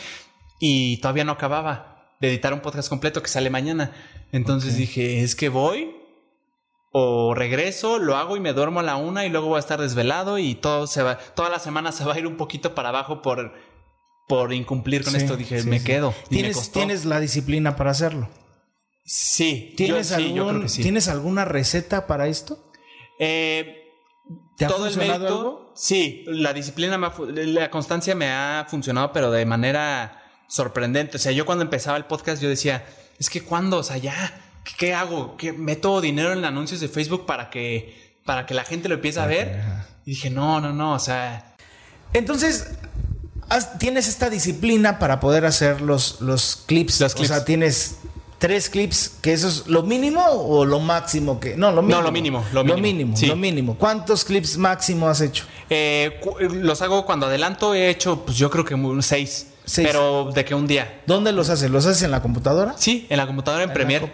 y todavía no acababa de editar un podcast completo que sale mañana. Entonces dije, es que voy o regreso, lo hago y me duermo a la una y luego voy a estar desvelado y todo se va, toda la semana se va a ir un poquito para abajo por, por incumplir con esto. Dije, me quedo. ¿Tienes, ¿Tienes la disciplina para hacerlo? Sí. ¿Tienes, ¿Tienes alguna receta para esto? Eh, ¿Te ha todo funcionado el algo? Sí, la disciplina, la constancia me ha funcionado, pero de manera sorprendente. O sea, yo cuando empezaba el podcast yo decía, es que cuando, o sea, ya, ¿qué, hago? ¿Qué, ¿Meto dinero en anuncios de Facebook para que, para que la gente lo empiece a ver? Y dije, no, no, no, o sea... Entonces, tienes esta disciplina para poder hacer los, los clips. O sea, tienes tres clips, que eso es lo mínimo o lo máximo que. No, lo mínimo. No, lo mínimo. Lo mínimo. Lo mínimo, ¿Cuántos clips máximo has hecho? Eh, los hago cuando adelanto, he hecho, pues yo creo que seis. Pero de que un día. ¿Dónde los haces? ¿Los haces en la computadora? Sí, en la computadora en, Premiere.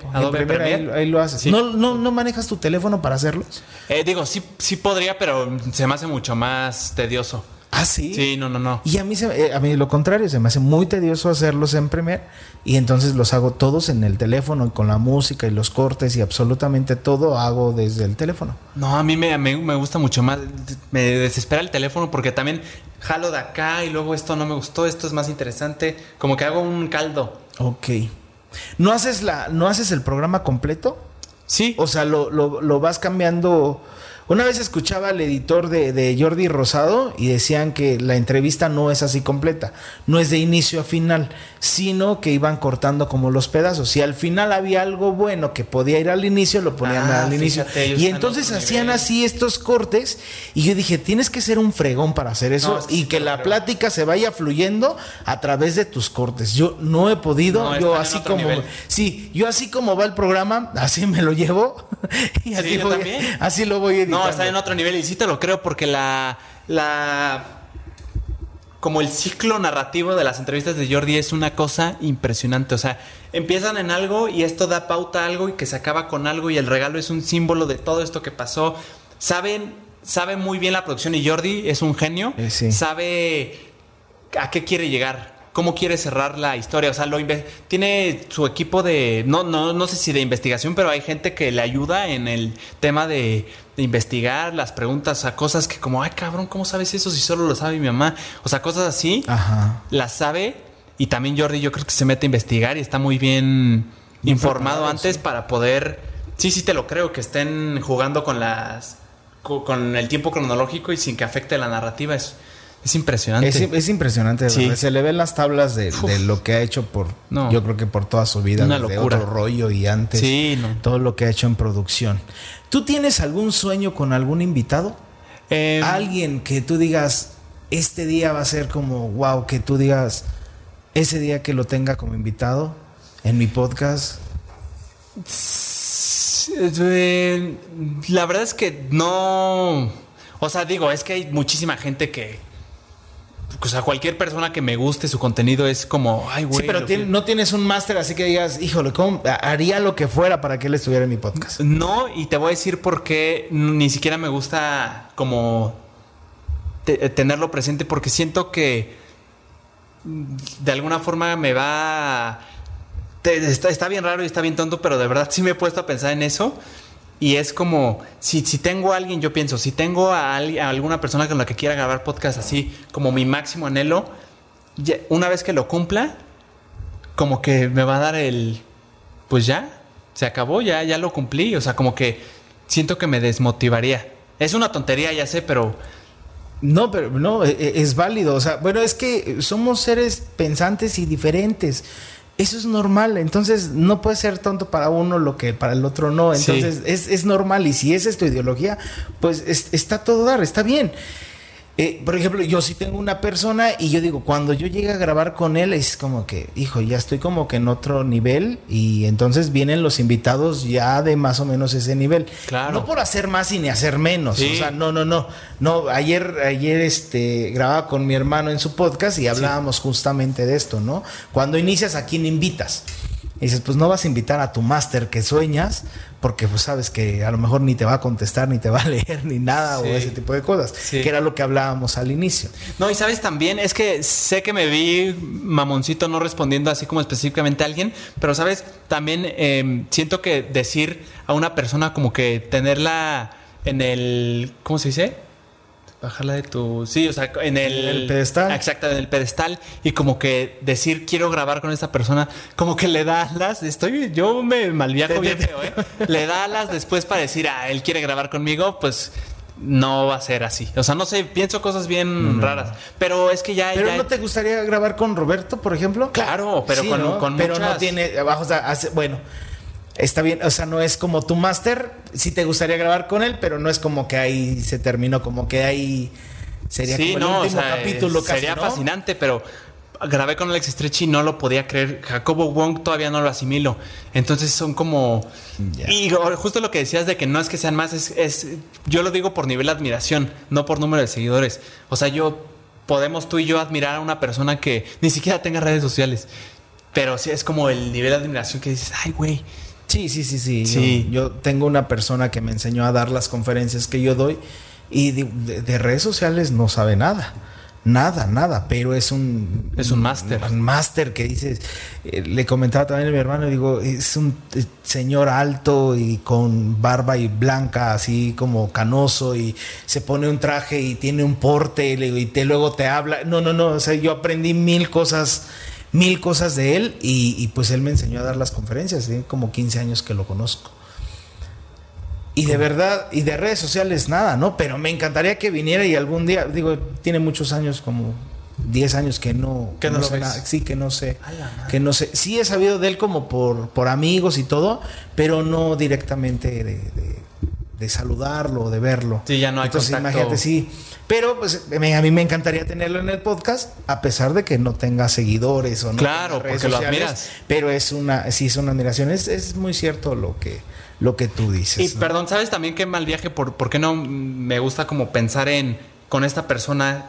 Ahí, lo haces. ¿No, no, manejas tu teléfono para hacerlos? Eh, digo, sí, sí podría, pero se me hace mucho más tedioso. Ah, sí. Sí, no, no, no. Y a mí, se, eh, a mí lo contrario, se me hace muy tedioso hacerlos en Premiere y entonces los hago todos en el teléfono y con la música y los cortes y absolutamente todo hago desde el teléfono. No, a mí me, me, me gusta mucho más, me desespera el teléfono porque también jalo de acá y luego esto no me gustó, esto es más interesante, como que hago un caldo. Ok. ¿No haces, la, ¿no haces el programa completo? Sí. O sea, lo, lo, lo vas cambiando una vez escuchaba al editor de, Jordi Rosado y decían que la entrevista no es así completa, no es de inicio a final, sino que iban cortando como los pedazos. Si al final había algo bueno que podía ir al inicio, lo ponían ah, al inicio. y entonces hacían así estos cortes y yo dije, tienes que ser un fregón para hacer eso y que la plática se vaya fluyendo a través de tus cortes. Yo no he podido, yo así como... Sí, yo así como va el programa, así me lo llevo <laughs> y así, así lo voy editando. No, está en otro nivel y sí te lo creo porque la, la como el ciclo narrativo de las entrevistas de Jordi es una cosa impresionante. O sea, empiezan en algo y esto da pauta a algo y que se acaba con algo y el regalo es un símbolo de todo esto que pasó. Saben, sabe muy bien la producción y Jordi es un genio. Eh, sabe a qué quiere llegar cómo quiere cerrar la historia. O sea, lo tiene su equipo de, no, no, no sé si de investigación, pero hay gente que le ayuda en el tema de, investigar las preguntas a cosas que como, ay cabrón, ¿cómo sabes eso si solo lo sabe mi mamá? O sea, cosas así, Ajá. las sabe. Y también Jordi yo creo que se mete a investigar y está muy bien, informado antes para poder... Sí, sí, te lo creo, que estén jugando con las... con el tiempo cronológico y sin que afecte la narrativa. Es, Es impresionante. Es, impresionante. Se le ven las tablas de, lo que ha hecho por, yo creo que por toda su vida. Una locura. otro rollo y antes. Sí, Todo lo que ha hecho en producción. ¿Tú tienes algún sueño con algún invitado? Em, Alguien que tú digas, este día va a ser como, wow, que tú digas, ese día que lo tenga como invitado en mi podcast. La verdad es que no. O sea, digo, es que hay muchísima gente que, o sea, cualquier persona que me guste su contenido es como, ay, güey. Sí, pero no tienes un máster, así que digas, híjole, ¿cómo haría lo que fuera para que él estuviera en mi podcast? No, y te voy a decir por qué ni siquiera me gusta como tenerlo presente, porque siento que de alguna forma me va. está, está bien raro y está bien tonto, pero de verdad sí me he puesto a pensar en eso. Y es como, si, si tengo a alguien, yo pienso, si tengo a, alguna persona con la que quiera grabar podcast así, como mi máximo anhelo, una vez que lo cumpla, como que me va a dar el, pues ya, se acabó, ya, ya lo cumplí. O sea, como que siento que me desmotivaría. Es una tontería, ya sé, pero... No, pero no, e, e, es válido. O sea, bueno, es que somos seres pensantes y diferentes eso es normal. Entonces, no puede ser tonto para uno lo que para el otro no. Entonces, es, es, normal. Y si esa es tu ideología, pues está todo dar, está bien. Eh, por ejemplo, yo sí tengo una persona y yo digo, cuando yo llegue a grabar con él es como que, hijo, ya estoy como que en otro nivel y entonces vienen los invitados ya de más o menos ese nivel. Claro. No por hacer más y ni hacer menos. O sea, no, no, no. No, ayer, ayer este, grababa con mi hermano en su podcast y hablábamos justamente de esto, ¿no? Cuando inicias, ¿a quién invitas? Y dices, pues no vas a invitar a tu máster que sueñas, porque pues sabes que a lo mejor ni te va a contestar, ni te va a <laughs> leer, ni nada, o ese tipo de cosas, que era lo que hablábamos al inicio. No, y sabes también, es que sé que me vi mamoncito no respondiendo así como específicamente a alguien, pero sabes, también em, siento que decir a una persona como que tenerla en el, ¿cómo se dice? Bajarla de tu. Sí, o sea, en el, pedestal. Exacto, en el pedestal. Y como que decir quiero grabar con esta persona, como que le da alas. Estoy, yo me malviajo bien feo, ¿eh? le da alas después para decir, ah, él quiere grabar conmigo, pues no va a ser así. O sea, no sé, pienso cosas bien raras. Pero es que ya. ¿Pero no te gustaría grabar con Roberto, por ejemplo? Claro, pero con, Pero no tiene. O sea, bueno está bien, o sea, no es como tu máster, sí te gustaría grabar con él, pero no es como que ahí se terminó, como que ahí sería como el último capítulo casi, Sería fascinante, pero grabé con Alex Stretch y no lo podía creer. Jacobo Wong todavía no lo asimilo. Entonces son como. Y justo lo que decías de que no es que sean más, es, es, Yo lo digo por nivel de admiración, no por número de seguidores. O sea, yo. Podemos tú y yo admirar a una persona que ni siquiera tenga redes sociales. Pero sí es como el nivel de admiración que dices, ay, güey Sí, sí, sí, sí. Yo, tengo una persona que me enseñó a dar las conferencias que yo doy y de, redes sociales no sabe nada. Nada, nada, pero es un... Es un máster. Un máster que dice, eh, le comentaba también a mi hermano, digo, es un eh, señor alto y con barba y blanca, así como canoso, y se pone un traje y tiene un porte y, y te, luego te habla. No, no, no, o sea, yo aprendí mil cosas mil cosas de él y, pues él me enseñó a dar las conferencias, tiene como 15 años que lo conozco. Y de verdad, y de redes sociales nada, ¿no? Pero me encantaría que viniera y algún día, digo, tiene muchos años, como 10 años que no, que no, sé nada. Sí, que no sé. Que no sé. Sí he sabido de él como por, por amigos y todo, pero no directamente de, de, saludarlo o de verlo. Sí, ya no hay Entonces, imagínate, sí. Pero pues a mí me encantaría tenerlo en el podcast, a pesar de que no tenga seguidores o no. Claro, porque lo admiras. Pero es una, sí es una admiración. Es, es muy cierto lo que, lo que tú dices. Y perdón, ¿sabes también qué mal viaje? ¿Por, ¿Por qué no me gusta como pensar en con esta persona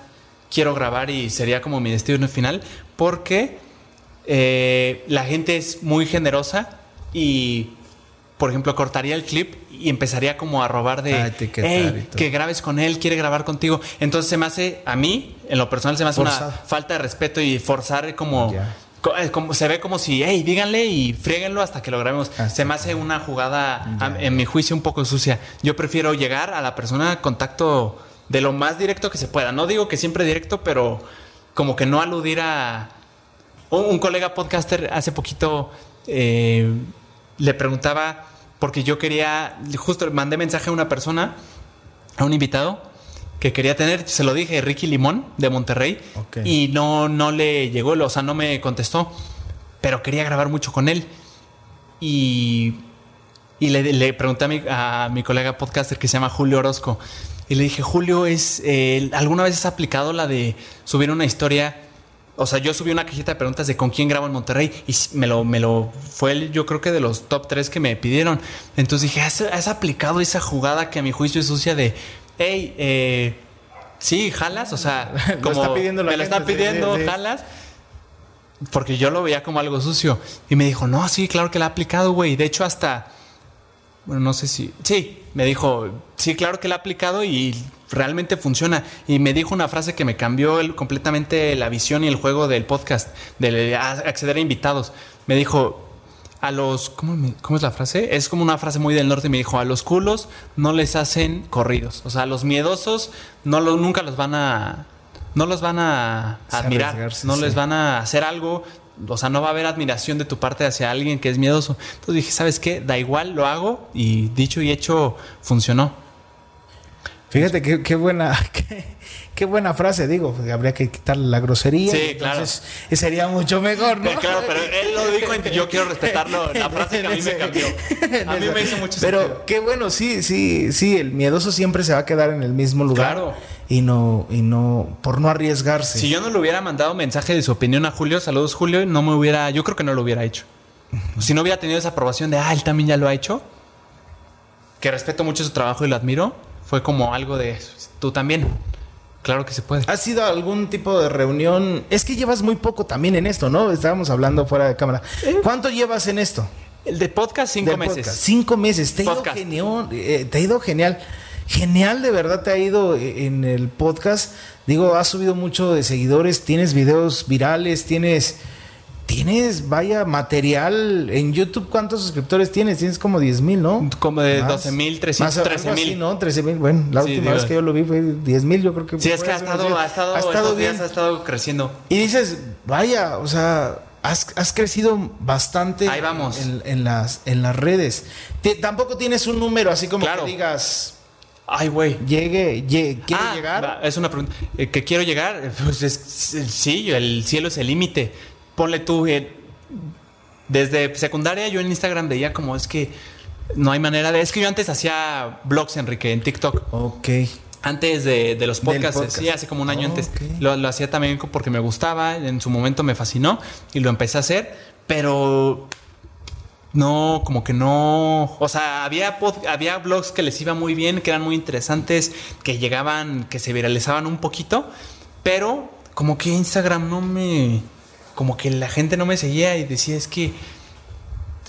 quiero grabar y sería como mi destino final? Porque eh, la gente es muy generosa y, por ejemplo, cortaría el clip y empezaría como a robar de ah, que grabes con él, quiere grabar contigo. Entonces se me hace, a mí, en lo personal, se me hace una falta de respeto y forzar como, eh, como se ve como si, hey, díganle y fríguenlo hasta que lo grabemos. Ah, se me hace una jugada, en mi juicio, un poco sucia. Yo prefiero llegar a la persona contacto de lo más directo que se pueda. No digo que siempre directo, pero como que no aludir a. Un, colega podcaster hace poquito eh, le preguntaba porque yo quería, justo mandé mensaje a una persona, a un invitado, que quería tener, se lo dije, Ricky Limón de Monterrey, y no, no le llegó, o sea, no me contestó, pero quería grabar mucho con él. Y, y le, pregunté a mi, a mi, colega podcaster que se llama Julio Orozco, y le dije, Julio, es eh, ¿alguna vez has aplicado la de subir una historia? O sea, yo subí una cajita de preguntas de con quién grabo en Monterrey y me lo, me lo fue yo creo que de los top tres que me pidieron. Entonces dije, ¿has, has aplicado esa jugada que a mi juicio es sucia de hey, eh, sí, jalas, o sea, <laughs> como está pidiendo me lo está pidiendo, jalas. Porque yo lo veía como algo sucio. Y me dijo, no, sí, claro que la ha aplicado, güey. De hecho, hasta, bueno, no sé si, sí, me dijo, sí, claro que la ha aplicado y realmente funciona. Y me dijo una frase que me cambió completamente la visión y el juego del podcast, de acceder a invitados. Me dijo, a los. ¿cómo, es la frase? Es como una frase muy del norte. Me dijo: A los culos no les hacen corridos. O sea, a los miedosos no lo, nunca los van a. No los van a admirar. No les van a hacer algo. O sea, no va a haber admiración de tu parte hacia alguien que es miedoso. Entonces dije: ¿Sabes qué? Da igual, lo hago. Y dicho y hecho, funcionó. Fíjate qué, qué buena, <laughs> qué, buena frase, digo, habría que quitar la grosería. Sí, claro. Sería mucho mejor, ¿no? claro, pero él lo dijo y yo quiero respetarlo, la <laughs> frase que a mí me cambió. <laughs> A mí me hizo mucho Pero qué bueno, sí, sí, sí, el miedoso siempre se va a quedar en el mismo lugar. Claro. Y no, y no, por no arriesgarse. Si yo no le hubiera mandado mensaje de su opinión a Julio, saludos Julio, no me hubiera, yo creo que no lo hubiera hecho. Si no hubiera tenido esa aprobación de, ah, él también ya lo ha hecho, que respeto mucho su trabajo y lo admiro, fue como algo de tú también. Claro que se puede. ¿Ha sido algún tipo de reunión? Es que llevas muy poco también en esto, ¿no? Estábamos hablando fuera de cámara. Eh. ¿Cuánto llevas en esto? El de podcast, cinco meses. Cinco meses. Te ha, ido genial, eh, te ha ido genial. Genial, de verdad te ha ido eh, en el podcast. Digo, has subido mucho de seguidores, tienes videos virales, tienes tienes, vaya, material en YouTube. ¿Cuántos suscriptores tienes? Tienes como 10 mil, ¿no? Como de 12 mil, 13 mil. ¿no? 13 mil. Bueno, la última vez que yo lo vi fue 10 mil, yo creo que. Sí, es que ha estado, ha estado, ha estado bien. ha estado creciendo. Y dices, vaya, o sea, has, has crecido bastante. Ahí vamos. En, las, en las redes. tampoco tienes un número así como que digas. Ay, güey. Llegue, llegue ¿quiere ah, llegar? Es una pregunta. Eh, ¿Que quiero llegar? Pues es, sí, el cielo es el límite ponle tú, eh, desde secundaria yo en Instagram veía como es que no hay manera de... Es que yo antes hacía blogs, Enrique, en TikTok. Ok. Antes de, los podcasts, sí, hace como un año antes. Lo, hacía también porque me gustaba, en su momento me fascinó y lo empecé a hacer, pero no, como que no. O sea, había, había blogs que les iba muy bien, que eran muy interesantes, que llegaban, que se viralizaban un poquito, pero como que Instagram no me como que la gente no me seguía y decía, es que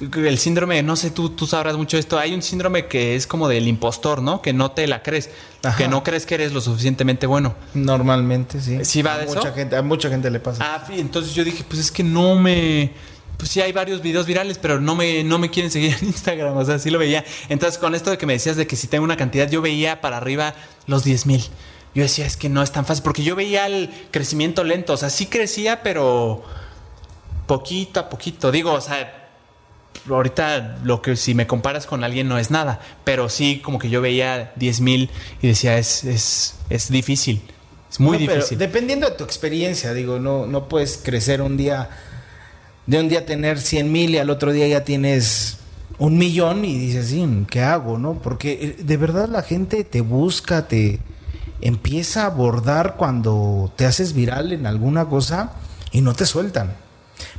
el síndrome, no sé, tú, tú sabrás mucho de esto, hay un síndrome que es como del impostor, ¿no? Que no te la crees, que no crees que eres lo suficientemente bueno. Normalmente, sí. ¿Sí va a de mucha Gente, a mucha gente le pasa. Ah, entonces yo dije, pues es que no me... Pues sí hay varios videos virales, pero no me, no me quieren seguir <laughs> en Instagram, o sea, sí lo veía. Entonces con esto de que me decías de que si tengo una cantidad, yo veía para arriba los 10 mil. Yo decía, es que no es tan fácil, porque yo veía el crecimiento lento, o sea, sí crecía, pero poquito a poquito. Digo, o sea, ahorita lo que si me comparas con alguien no es nada, pero sí como que yo veía 10 mil y decía, es, es, es difícil. Es muy difícil. dependiendo de tu experiencia, digo, no, no puedes crecer un día, de un día tener 100 mil y al otro día ya tienes un millón y dices, sí, ¿qué hago? ¿No? Porque eh, de verdad la gente te busca, te empieza a abordar cuando te haces viral en alguna cosa y no te sueltan.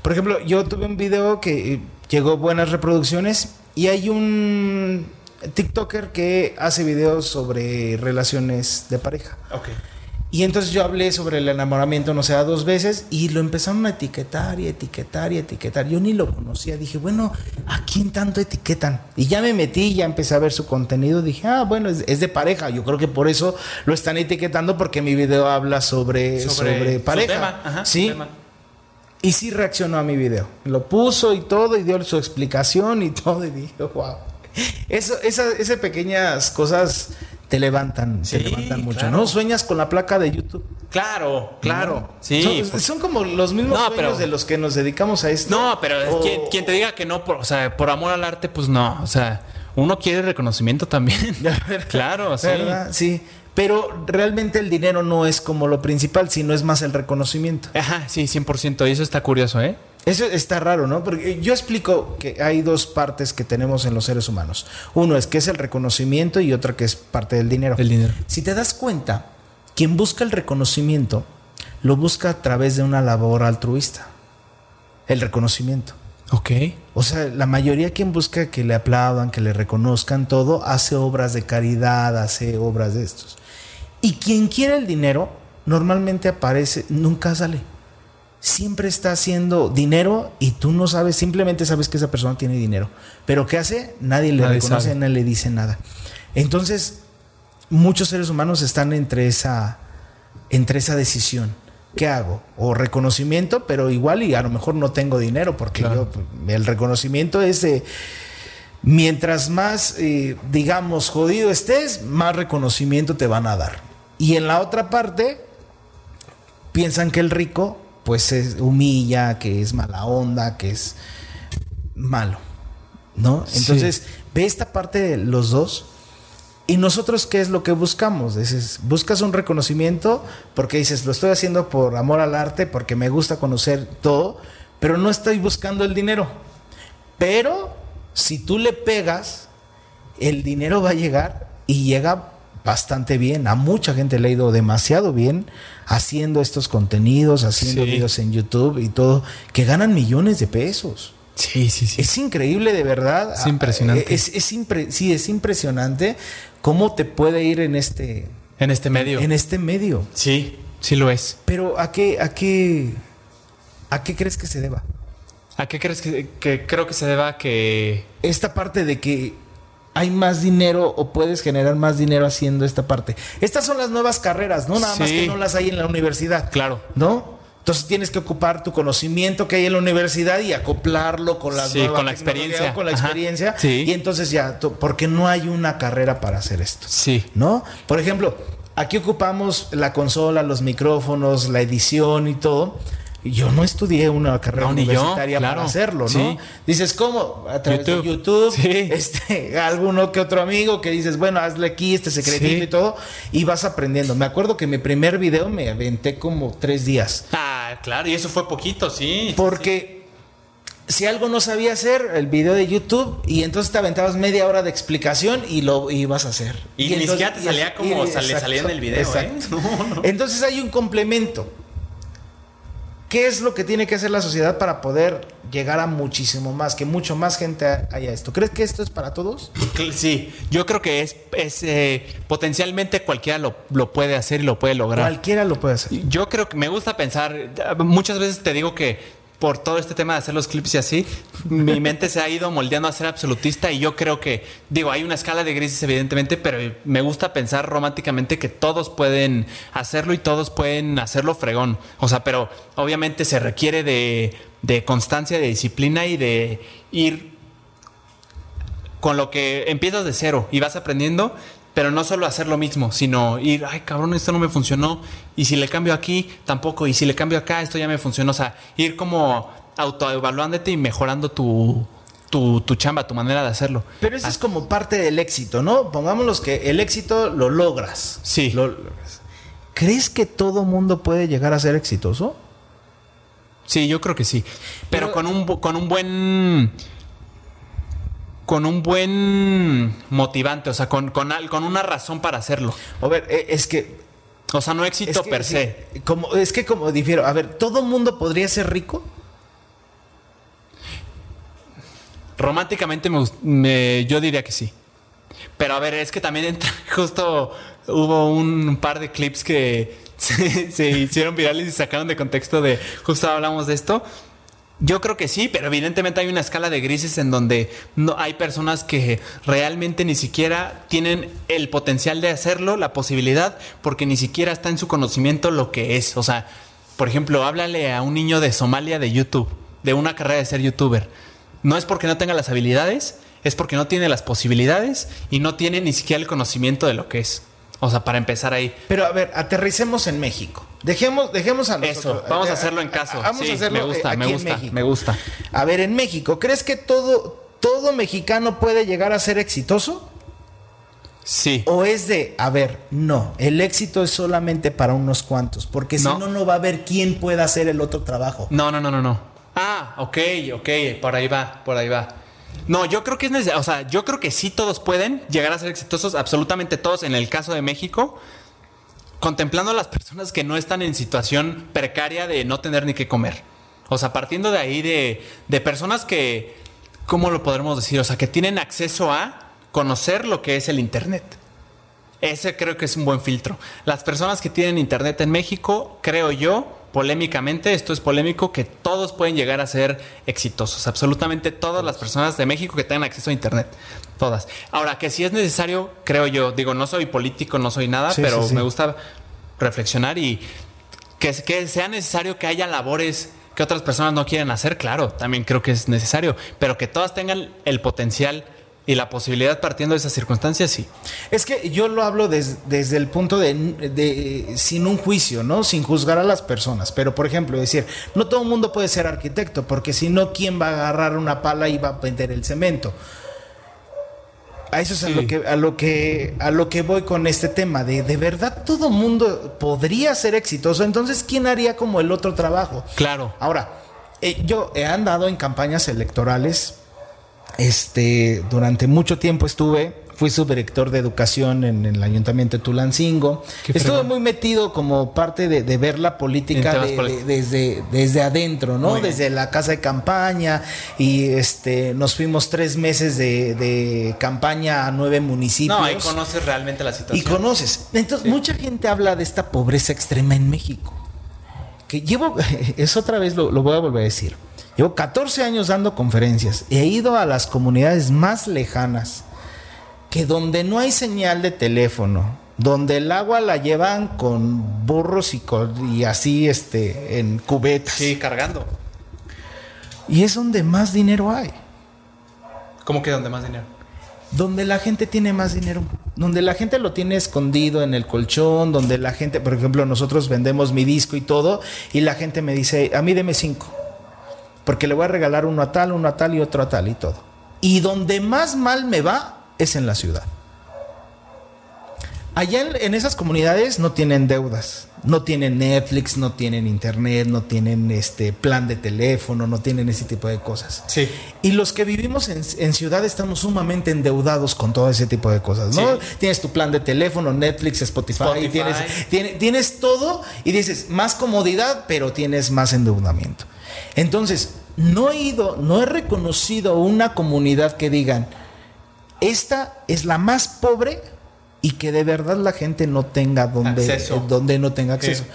Por ejemplo, yo tuve un video que eh, llegó buenas reproducciones y hay un TikToker que hace videos sobre relaciones de pareja. Okay. Y entonces yo hablé sobre el enamoramiento, no sé, dos veces y lo empezaron a etiquetar y etiquetar y etiquetar. Yo ni lo conocía. Dije, bueno, ¿a quién tanto etiquetan? Y ya me metí, ya empecé a ver su contenido. Dije, ah, bueno, es, de pareja. Yo creo que por eso lo están etiquetando porque mi video habla sobre, sobre, pareja. sí. Y sí reaccionó a mi video. Lo puso y todo, y dio su explicación y <laughs> todo, y dije, wow. Eso, esas pequeñas cosas te levantan, te levantan mucho, ¿no? Sueñas con la placa de YouTube. Claro, claro. Sí. Son, como los mismos sueños de los que nos dedicamos a esto. No, pero quien, te diga que no, por, o sea, por amor al arte, pues no. O sea, uno quiere reconocimiento también. <laughs> claro, sí. Sí. pero realmente el dinero no es como lo principal, sino es más el reconocimiento. Ajá, sí, 100%. Y eso está curioso, ¿eh? Eso está raro, ¿no? Porque yo explico que hay dos partes que tenemos en los seres humanos. Uno es que es el reconocimiento y otra que es parte del dinero. El dinero. Si te das cuenta, quien busca el reconocimiento lo busca a través de una labor altruista. El reconocimiento. Ok. O sea, la mayoría quien busca que le aplaudan, que le reconozcan todo, hace obras de caridad, hace obras de estos. Y quien quiere el dinero, normalmente aparece, nunca sale. Siempre está haciendo dinero y tú no sabes, simplemente sabes que esa persona tiene dinero. Pero ¿qué hace? Nadie le reconoce, nadie le dice nada. Entonces, muchos seres humanos están entre esa, entre esa decisión. ¿Qué hago? O reconocimiento, pero igual y a lo mejor no tengo dinero, porque yo, el reconocimiento es de mientras más, eh, digamos, jodido estés, más reconocimiento te van a dar. Y en la otra parte, piensan que el rico, pues se humilla, que es mala onda, que es malo. ¿No? Entonces, ve esta parte de los dos. ¿Y nosotros qué es lo que buscamos? Dices, buscas un reconocimiento porque dices, lo estoy haciendo por amor al arte, porque me gusta conocer todo, pero no estoy buscando el dinero. Pero si tú le pegas, el dinero va a llegar y llega bastante bien. A mucha gente le ha ido demasiado bien haciendo estos contenidos, haciendo videos en YouTube y todo, que ganan millones de pesos. Sí, sí, sí. Es increíble, de verdad. Es impresionante. Es, sí, es impresionante cómo te puede ir en este... En este medio. En este medio. Sí, sí lo es. Pero ¿a qué, a qué, a qué crees que se deba? ¿A qué crees que, que creo que se deba que... Esta parte de que hay más dinero o puedes generar más dinero haciendo esta parte. Estas son las nuevas carreras, ¿no? Nada más que no las hay en la universidad. Claro. ¿No? Entonces tienes que ocupar tu conocimiento que hay en la universidad y acoplarlo con la con la experiencia, con la experiencia. Y entonces ya, porque no hay una carrera para hacer esto. Sí. ¿No? Por ejemplo, aquí ocupamos la consola, los micrófonos, la edición y todo. Yo no estudié una carrera universitaria para hacerlo, ¿no? Dices, ¿cómo? A través de YouTube, este, <laughs> alguno que otro amigo que dices, bueno, hazle aquí este secretito y todo, y vas aprendiendo. Me acuerdo que mi primer video me aventé como tres días. Ah, claro, y eso fue poquito, sí. Porque si algo no sabía hacer, el video de YouTube, y entonces te aventabas media hora de explicación y lo ibas a hacer. Y, ni siquiera te salía como salía en el video. ¿eh? <laughs> Entonces hay un complemento. ¿Qué es lo que tiene que hacer la sociedad para poder llegar a muchísimo más, que mucho más gente haya esto? ¿Crees que esto es para todos? Sí, yo creo que es, es eh, potencialmente cualquiera lo, lo, puede hacer y lo puede lograr. Cualquiera lo puede hacer. Yo creo que me gusta pensar, muchas veces te digo que por todo este tema de hacer los clips y así, mi mente se ha ido moldeando a ser absolutista y yo creo que, digo, hay una escala de grises evidentemente, pero me gusta pensar románticamente que todos pueden hacerlo y todos pueden hacerlo fregón. O sea, pero obviamente se requiere de, de constancia, de disciplina y de ir con lo que empiezas de cero y vas aprendiendo pero no solo hacer lo mismo, sino ir, ay cabrón, esto no me funcionó, y si le cambio aquí, tampoco, y si le cambio acá, esto ya me funcionó, o sea, ir como autoevaluándote y mejorando tu, tu, chamba, tu manera de hacerlo. Pero eso es ah. como parte del éxito, ¿no? Pongámoslos que el éxito lo logras. Sí. ¿Crees que todo mundo puede llegar a ser exitoso? Sí, yo creo que sí. Pero, con, un, con un buen con un buen motivante, o sea, con, con, con una razón para hacerlo. A ver, eh, es que... O sea, no éxito per se. como, es que como difiero, a ver, ¿todo mundo podría ser rico? Románticamente me, yo diría que sí. Pero a ver, es que también <laughs> justo hubo un par de clips que <laughs> se, se, hicieron virales y sacaron de contexto de justo hablamos de esto. Yo creo que sí, pero evidentemente hay una escala de grises en donde no hay personas que realmente ni siquiera tienen el potencial de hacerlo, la posibilidad, porque ni siquiera está en su conocimiento lo que es. O sea, por ejemplo, háblale a un niño de Somalia de YouTube, de una carrera de ser youtuber. No es porque no tenga las habilidades, es porque no tiene las posibilidades y no tiene ni siquiera el conocimiento de lo que es. O sea, para empezar ahí. Pero a ver, aterricemos en México. Dejemos, dejemos a nosotros. Eso, vamos a hacerlo en caso. Vamos a hacerlo me gusta, me gusta, me gusta. A ver, en México, ¿crees que todo, todo mexicano puede llegar a ser exitoso? Sí. O es de, a ver, no, el éxito es solamente para unos cuantos, porque si no, no va a haber quién pueda hacer el otro trabajo. No, no, no, no, no. Ah, ok, ok, por ahí va, por ahí va. No, yo creo que es necesario, o sea, yo creo que sí todos pueden llegar a ser exitosos, absolutamente todos en el caso de México, contemplando a las personas que no están en situación precaria de no tener ni qué comer. O sea, partiendo de ahí de, de personas que, ¿cómo lo podremos decir? O sea, que tienen acceso a conocer lo que es el Internet. Ese creo que es un buen filtro. Las personas que tienen Internet en México, creo yo, polémicamente, esto es polémico, que todos pueden llegar a ser exitosos. Absolutamente todas las personas de México que tengan acceso a Internet. Todas. Ahora, que si es necesario, creo yo, digo, no soy político, no soy nada, pero me gusta reflexionar y que, que sea necesario que haya labores que otras personas no quieren hacer, claro, también creo que es necesario, pero que todas tengan el potencial y la posibilidad partiendo de esas circunstancias, sí. Es que yo lo hablo desde el punto de, sin un juicio, ¿no? Sin juzgar a las personas. Pero, por ejemplo, decir, no todo el mundo puede ser arquitecto, porque si no, ¿quién va a agarrar una pala y va a meter el cemento? A eso es a, lo que, a, lo que, a lo que voy con este tema, de de verdad todo mundo podría ser exitoso, entonces ¿quién haría como el otro trabajo? Claro. Ahora, eh, yo he andado en campañas electorales este, durante mucho tiempo estuve, fui subdirector de educación en, el ayuntamiento de Tulancingo. Estuve muy metido como parte de, ver la política desde, desde adentro, ¿no? desde la casa de campaña y este, nos fuimos tres meses de, campaña a nueve municipios. No, ahí conoces realmente la situación. Y conoces. Entonces, mucha gente habla de esta pobreza extrema en México. Que llevo, <laughs> es otra vez lo voy a volver a decir Llevo 14 años dando conferencias. He ido a las comunidades más lejanas, que donde no hay señal de teléfono, donde el agua la llevan con burros y, y así este, en cubetas. Sí, cargando. Y es donde más dinero hay. ¿Cómo que donde más dinero? Donde la gente tiene más dinero. Donde la gente lo tiene escondido en el colchón, donde la gente, por ejemplo, nosotros vendemos mi disco y todo, y la gente me dice, a mí deme cinco porque le voy a regalar uno a tal, uno a tal y otro a tal y todo. Y donde más mal me va es en la ciudad. Allá en, esas comunidades no tienen deudas, no tienen Netflix, no tienen internet, no tienen este plan de teléfono, no tienen ese tipo de cosas. Sí. Y los que vivimos en, ciudad estamos sumamente endeudados con todo ese tipo de cosas, ¿no? Tienes tu plan de teléfono, Netflix, Spotify, Tienes, tienes, tienes todo y dices más comodidad, pero tienes más endeudamiento. Entonces, no he ido, no he reconocido una comunidad que digan, esta es la más pobre y que de verdad la gente no tenga donde, eh, donde no tenga acceso.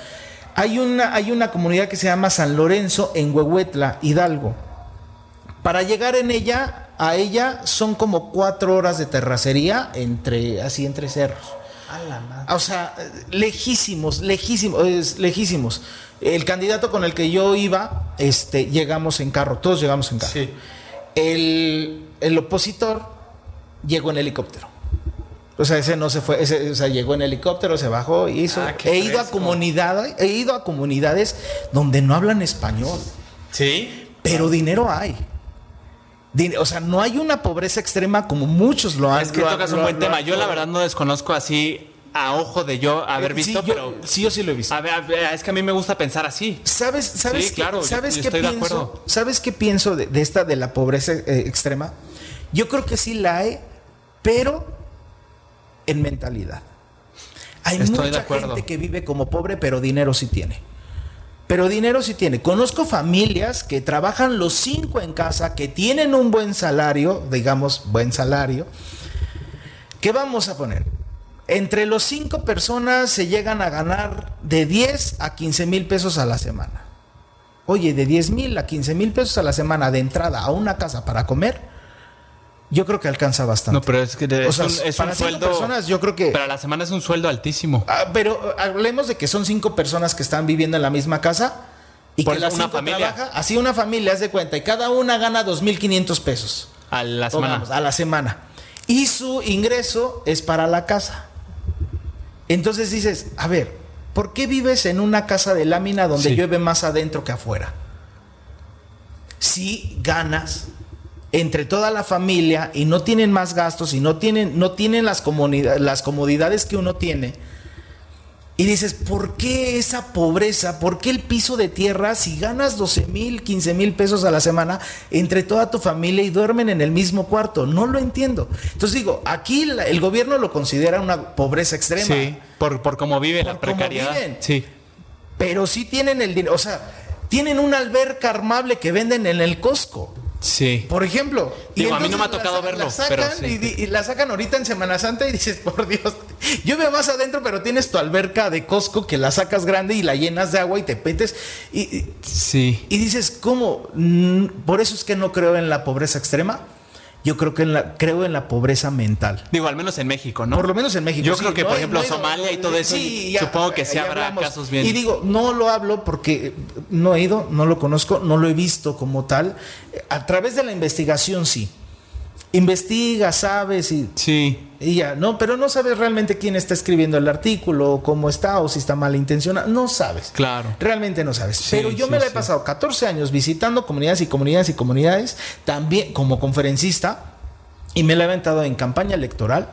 Hay, una, hay una comunidad que se llama San Lorenzo en Huehuetla, Hidalgo. Para llegar en ella, a ella son como cuatro horas de terracería entre, así entre cerros. O sea, lejísimos, lejísimos, lejísimos. El candidato con el que yo iba, este, llegamos en carro, todos llegamos en carro. El, el, opositor llegó en helicóptero. O sea, ese no se fue, ese, o sea, llegó en helicóptero, se bajó y hizo. Ah, he ido a comunidades, he ido a comunidades donde no hablan español. Sí. Pero dinero hay. O sea, no hay una pobreza extrema como muchos lo han. Es que tocas un buen tema. Yo la verdad no desconozco así a ojo de yo haber eh, visto, pero sí, yo sí lo he visto. A ver, es que a mí me gusta pensar así. ¿Sabes, sabes claro, ¿sabes qué pienso? ¿Sabes qué pienso de, esta de la pobreza eh, extrema? Yo creo que sí la hay, pero en mentalidad. Hay mucha gente que vive como pobre, pero dinero sí tiene. Pero dinero sí tiene. Conozco familias que trabajan los cinco en casa, que tienen un buen salario, digamos, buen salario. ¿Qué vamos a poner? Entre los cinco personas se llegan a ganar de 10 a 15 mil pesos a la semana. Oye, de 10 mil a 15 mil pesos a la semana de entrada a una casa para comer, yo creo que alcanza bastante. No, pero es que es, un, sueldo. personas, yo creo que. Pero a la semana es un sueldo altísimo. Ah, pero hablemos de que son cinco personas que están viviendo en la misma casa y que la una familia. Trabaja, así una familia, haz de cuenta, y cada una gana 2.500 pesos. A la semana. a la semana. Y su ingreso es para la casa. Entonces dices, a ver, ¿por qué vives en una casa de lámina donde llueve más adentro que afuera? Si ganas entre toda la familia y no tienen más gastos y no tienen, no tienen las, las comodidades que uno tiene. Y dices, ¿por qué esa pobreza? ¿Por qué el piso de tierra si ganas 12 mil, 15 mil pesos a la semana entre toda tu familia y duermen en el mismo cuarto? No lo entiendo. Entonces digo, aquí el gobierno lo considera una pobreza extrema. Sí, por, por cómo vive la precariedad. Sí. Pero sí tienen el dinero, o sea, tienen una alberca armable que venden en el Costco. Sí. Por ejemplo. Digo, a mí no me ha tocado verlo. pero y, la sacan ahorita en Semana Santa y dices, por Dios, yo veo más adentro, pero tienes tu alberca de Costco que la sacas grande y la llenas de agua y te petes. Y, sí. Y dices, ¿cómo? Mm, por eso es que no creo en la pobreza extrema yo creo que en la, creo en la pobreza mental. Digo, al menos en México, ¿no? Por lo menos en México. Yo creo que, por ejemplo, Somalia y todo eso, supongo que sí habrá casos bien. Y digo, no lo hablo porque no he ido, no lo conozco, no lo he visto como tal. A través de la investigación sí investiga, sabes y, sí. y ya, ¿no? Pero no sabes realmente quién está escribiendo el artículo, cómo está, o si está mal intencionado. No sabes. Claro. Realmente no sabes. Pero yo me la he pasado 14 años visitando comunidades y comunidades y comunidades, también como conferencista, y me la he aventado en campaña electoral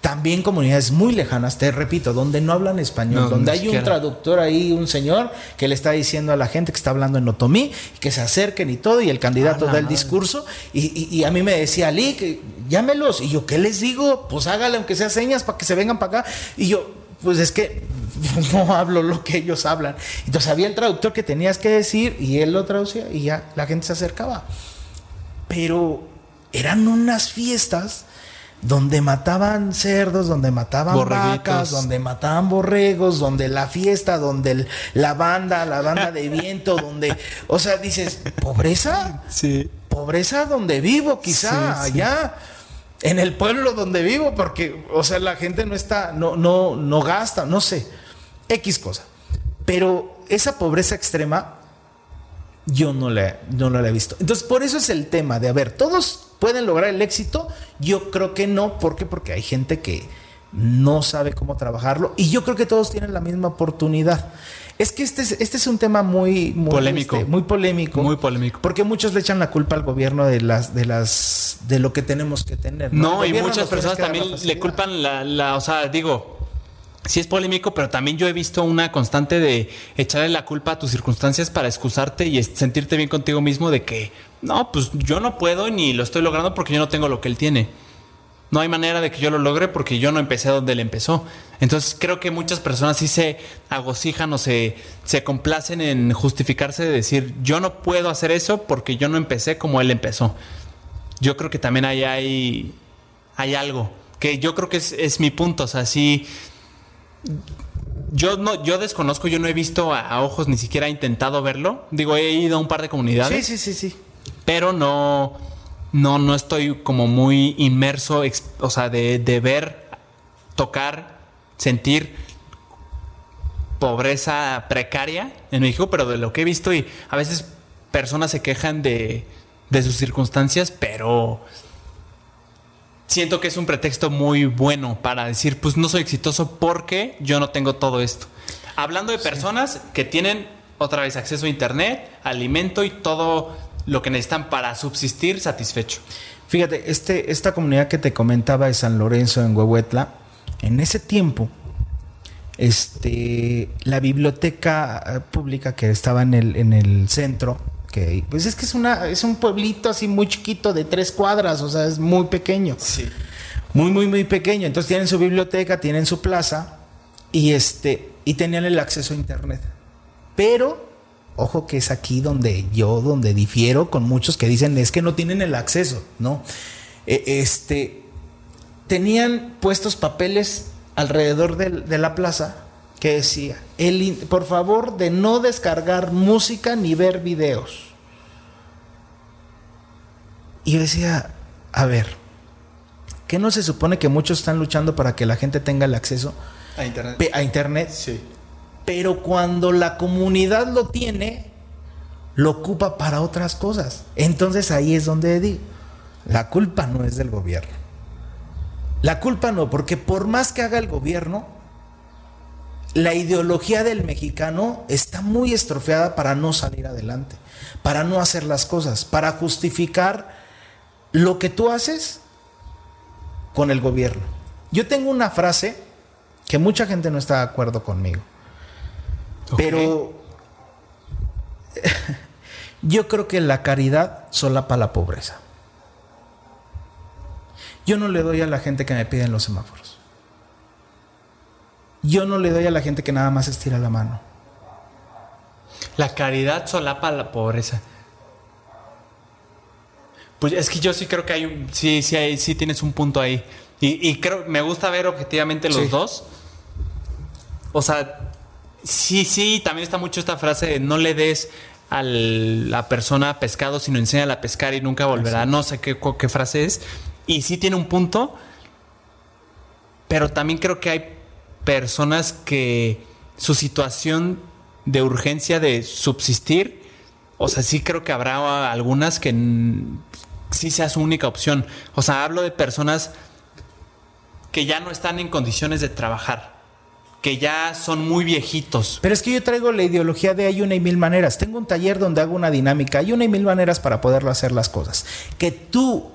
también comunidades muy lejanas, te repito, donde no hablan español, donde hay un traductor ahí, un señor que le está diciendo a la gente que está hablando en otomí, que se acerquen y todo, y el candidato da el discurso, y, a mí me decía, Ali, que llámelos, y yo, ¿qué les digo? Pues hágale aunque sea señas para que se vengan para acá, y yo, pues es que <laughs> no hablo lo que ellos hablan. Entonces había el traductor que tenías que decir, y él lo traducía, y ya la gente se acercaba. Pero eran unas fiestas donde mataban cerdos, donde mataban vacas, donde mataban borregos, donde la fiesta, donde la banda, la banda de <laughs> viento, donde, o sea, dices, pobreza, sí. pobreza donde vivo, quizá allá. En el pueblo donde vivo, porque, o sea, la gente no está, no, no, no gasta, no sé, X cosa. Pero esa pobreza extrema, yo no la, no la he visto. Entonces, por eso es el tema de, a ver, todos ¿Pueden lograr el éxito? Yo creo que no. ¿Por qué? Porque hay gente que no sabe cómo trabajarlo y yo creo que todos tienen la misma oportunidad. Es que este es, este es un tema muy, polémico. Este, muy polémico. Muy polémico. Porque muchos le echan la culpa al gobierno de las, de las, de lo que tenemos que tener. No, y muchas personas también le culpan la, la, o sea, digo, sí es polémico, pero también yo he visto una constante de echarle la culpa a tus circunstancias para excusarte y sentirte bien contigo mismo de que, no, pues yo no puedo ni lo estoy logrando porque yo no tengo lo que él tiene. No hay manera de que yo lo logre porque yo no empecé donde él empezó. Entonces creo que muchas personas sí se agosijan o se, se complacen en justificarse de decir, yo no puedo hacer eso porque yo no empecé como él empezó. Yo creo que también ahí hay, hay algo que yo creo que es, es mi punto. O sea, sí, yo no, yo desconozco, yo no he visto a, a, ojos, ni siquiera he intentado verlo. Digo, he ido a un par de comunidades. Sí, sí, sí, sí pero no, no, no estoy como muy inmerso, o sea, de, de ver, tocar, sentir pobreza precaria en México, pero de lo que he visto y a veces personas se quejan de, de sus circunstancias, pero siento que es un pretexto muy bueno para decir, pues no soy exitoso porque yo no tengo todo esto. Hablando de personas que tienen otra vez acceso a internet, alimento y todo lo que necesitan para subsistir satisfecho. Fíjate, este, esta comunidad que te comentaba de San Lorenzo en Huehuetla, en ese tiempo, este, la biblioteca eh, pública que estaba en el, en el centro, que pues es que es una, es un pueblito así muy chiquito de tres cuadras, o sea, es muy pequeño. Sí. Muy, muy, muy pequeño. Entonces tienen su biblioteca, tienen su plaza y este, y tenían el acceso a internet. Pero Ojo que es aquí donde yo, donde difiero con muchos que dicen es que no tienen el acceso, ¿no? E, este, tenían puestos papeles alrededor de, la plaza que decía, el, por favor de no descargar música ni ver videos. Y yo decía, a ver, ¿qué no se supone que muchos están luchando para que la gente tenga el acceso a Internet? A internet? Sí. Pero cuando la comunidad lo tiene, lo ocupa para otras cosas. Entonces ahí es donde digo, la culpa no es del gobierno. La culpa no, porque por más que haga el gobierno, la ideología del mexicano está muy estropeada para no salir adelante, para no hacer las cosas, para justificar lo que tú haces con el gobierno. Yo tengo una frase que mucha gente no está de acuerdo conmigo. Pero <laughs> yo creo que la caridad solapa la pobreza. Yo no le doy a la gente que me piden los semáforos. Yo no le doy a la gente que nada más estira la mano. La caridad solapa la pobreza. Pues es que yo sí creo que hay un. Sí, sí, hay, sí tienes un punto ahí. Y, creo, me gusta ver objetivamente los dos. O sea, sí, sí, también está mucho esta frase de no le des a la persona pescado, sino enséñala a pescar y nunca volverá. No sé qué, qué frase es. Y sí tiene un punto. Pero también creo que hay personas que su situación de urgencia de subsistir, o sea, sí creo que habrá algunas que sí sea su única opción. O sea, hablo de personas que ya no están en condiciones de trabajar, que ya son muy viejitos. Pero es que yo traigo la ideología de hay una y mil maneras. Tengo un taller donde hago una dinámica, hay una y mil maneras para poderlo hacer las cosas. Que tú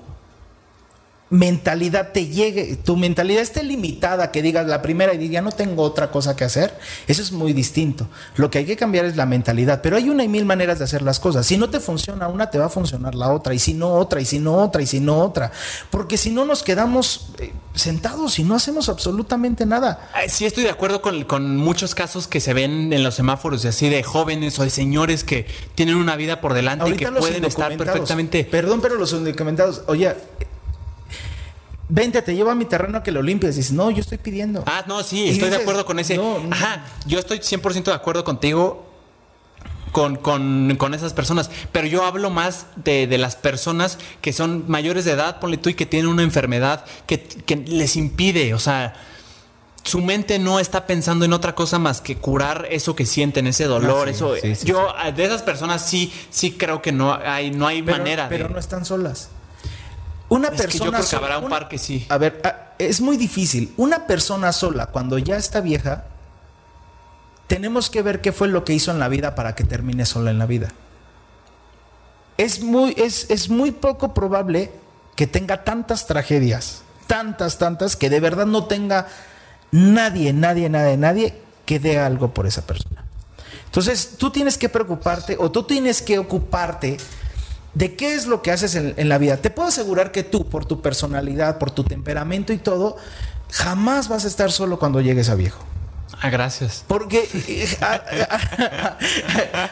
mentalidad te llegue, tu mentalidad esté limitada, que digas la primera y ya no tengo otra cosa que hacer, eso es muy distinto. Lo que hay que cambiar es la mentalidad, pero hay una y mil maneras de hacer las cosas. Si no te funciona una, te va a funcionar la otra, y si no otra, y si no otra, y si no otra, porque si no nos quedamos eh, sentados y no hacemos absolutamente nada. Sí, estoy de acuerdo con, con muchos casos que se ven en los semáforos, de así de jóvenes o de señores que tienen una vida por delante y que pueden estar perfectamente. Perdón, pero los indocumentados, oye, vente, te llevo a mi terreno a que lo limpies. Dices, no, yo estoy pidiendo. Ah, no, sí, estoy de acuerdo con ese. Ajá, yo estoy 100% de acuerdo contigo. Con, con, esas personas, pero yo hablo más de, las personas que son mayores de edad, ponle tú, y que tienen una enfermedad que, que les impide, o sea, su mente no está pensando en otra cosa más que curar eso que sienten, ese dolor, ah, eso. yo de esas personas sí, sí creo que no hay, no hay manera. Pero no están solas. Una persona. Que habrá un par que sí. A ver, ah, es muy difícil. Una persona sola, cuando ya está vieja, tenemos que ver qué fue lo que hizo en la vida para que termine sola en la vida. Es muy, es, es muy poco probable que tenga tantas tragedias, tantas, tantas, que de verdad no tenga nadie, nadie, nadie, nadie que dé algo por esa persona. Entonces, tú tienes que preocuparte o tú tienes que ocuparte de qué es lo que haces en, la vida. Te puedo asegurar que tú, por tu personalidad, por tu temperamento y todo, jamás vas a estar solo cuando llegues a viejo. Ah, gracias. Porque eh,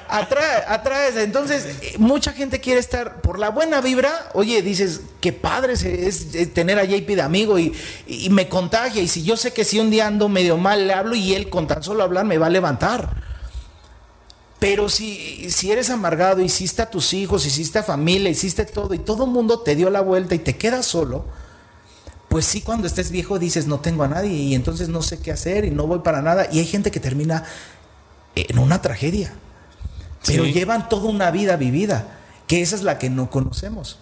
atrae, atrae. Entonces, mucha gente quiere estar por la buena vibra. Oye, dices, qué padre es, tener a JP de amigo y, y, me contagia. Y si yo sé que si un día ando medio mal, le hablo y él con tan solo hablar me va a levantar. Pero si, si eres amargado, hiciste a tus hijos, hiciste a familia, hiciste todo y todo el mundo te dio la vuelta y te quedas solo, pues sí, cuando estés viejo dices, no tengo a nadie y entonces no sé qué hacer y no voy para nada. Y hay gente que termina en una tragedia, pero llevan toda una vida vivida, que esa es la que no conocemos.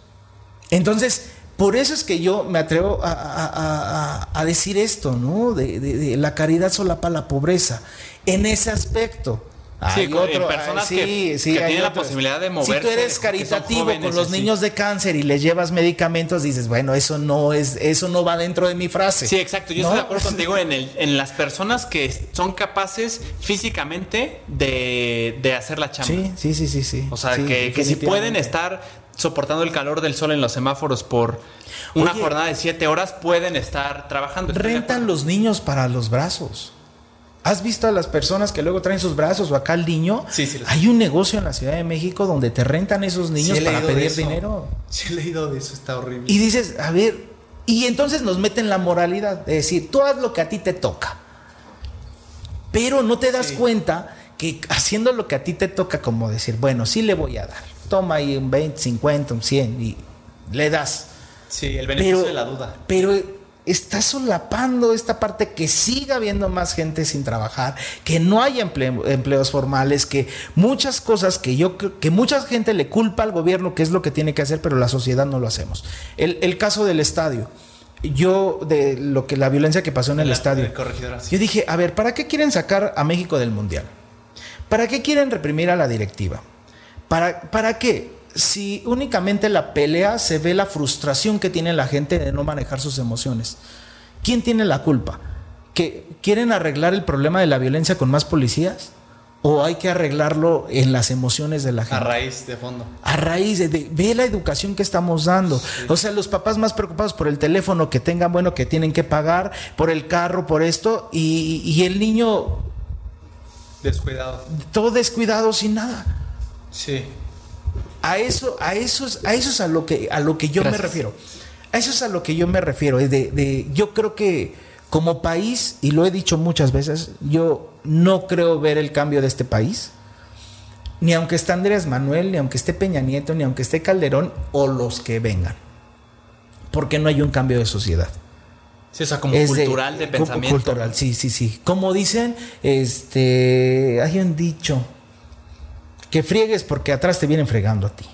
Entonces, por eso es que yo me atrevo a, decir esto, ¿no? De, de, la caridad solapa la pobreza. En ese aspecto sí, otro, personas que, tienen la posibilidad de moverse. Si tú eres caritativo con los niños de cáncer y les llevas medicamentos, dices, bueno, eso no es, eso no va dentro de mi frase. Sí, exacto. Yo estoy de acuerdo contigo en, el, en las personas que son capaces físicamente de, hacer la chamba. Sí, sí, sí, sí. sí. O sea, que, si pueden estar soportando el calor del sol en los semáforos por una jornada de siete horas, pueden estar trabajando. Rentan los niños para los brazos. ¿Has visto a las personas que luego traen sus brazos o acá el niño? Sí, sí. Hay un negocio en la Ciudad de México donde te rentan esos niños para pedir dinero. Sí, he leído de eso, está horrible. Y dices, a ver, y entonces nos meten la moralidad de decir, tú haz lo que a ti te toca. Pero no te das cuenta que haciendo lo que a ti te toca, como decir, bueno, sí le voy a dar. Toma ahí un 20, 50, un 100 y le das. Sí, el beneficio de la duda. Pero está solapando esta parte que siga habiendo más gente sin trabajar, que no haya empleos formales, que muchas cosas que yo que mucha gente le culpa al gobierno que es lo que tiene que hacer, pero la sociedad no lo hacemos. El, caso del estadio. Yo, de lo que la violencia que pasó en el estadio. Yo dije, a ver, ¿para qué quieren sacar a México del Mundial? ¿Para qué quieren reprimir a la directiva? ¿Para, para qué? Si únicamente la pelea se ve la frustración que tiene la gente de no manejar sus emociones. ¿Quién tiene la culpa? ¿Que quieren arreglar el problema de la violencia con más policías? ¿O hay que arreglarlo en las emociones de la gente? A raíz de fondo. A raíz de, ve la educación que estamos dando. O sea, los papás más preocupados por el teléfono que tengan, bueno, que tienen que pagar, por el carro, por esto, y, y el niño... Descuidado. Todo descuidado sin nada. Sí. A eso, a eso, a eso es a lo que, a lo que yo me refiero. A eso es a lo que yo me refiero. Es de, de, yo creo que como país, y lo he dicho muchas veces, yo no creo ver el cambio de este país. Ni aunque esté Andrés Manuel, ni aunque esté Peña Nieto, ni aunque esté Calderón, o los que vengan. Porque no hay un cambio de sociedad. Sí, o sea, como cultural de, pensamiento. Cultural, sí, sí, sí. Como dicen, este, hay un dicho, que friegues porque atrás te vienen fregando a ti.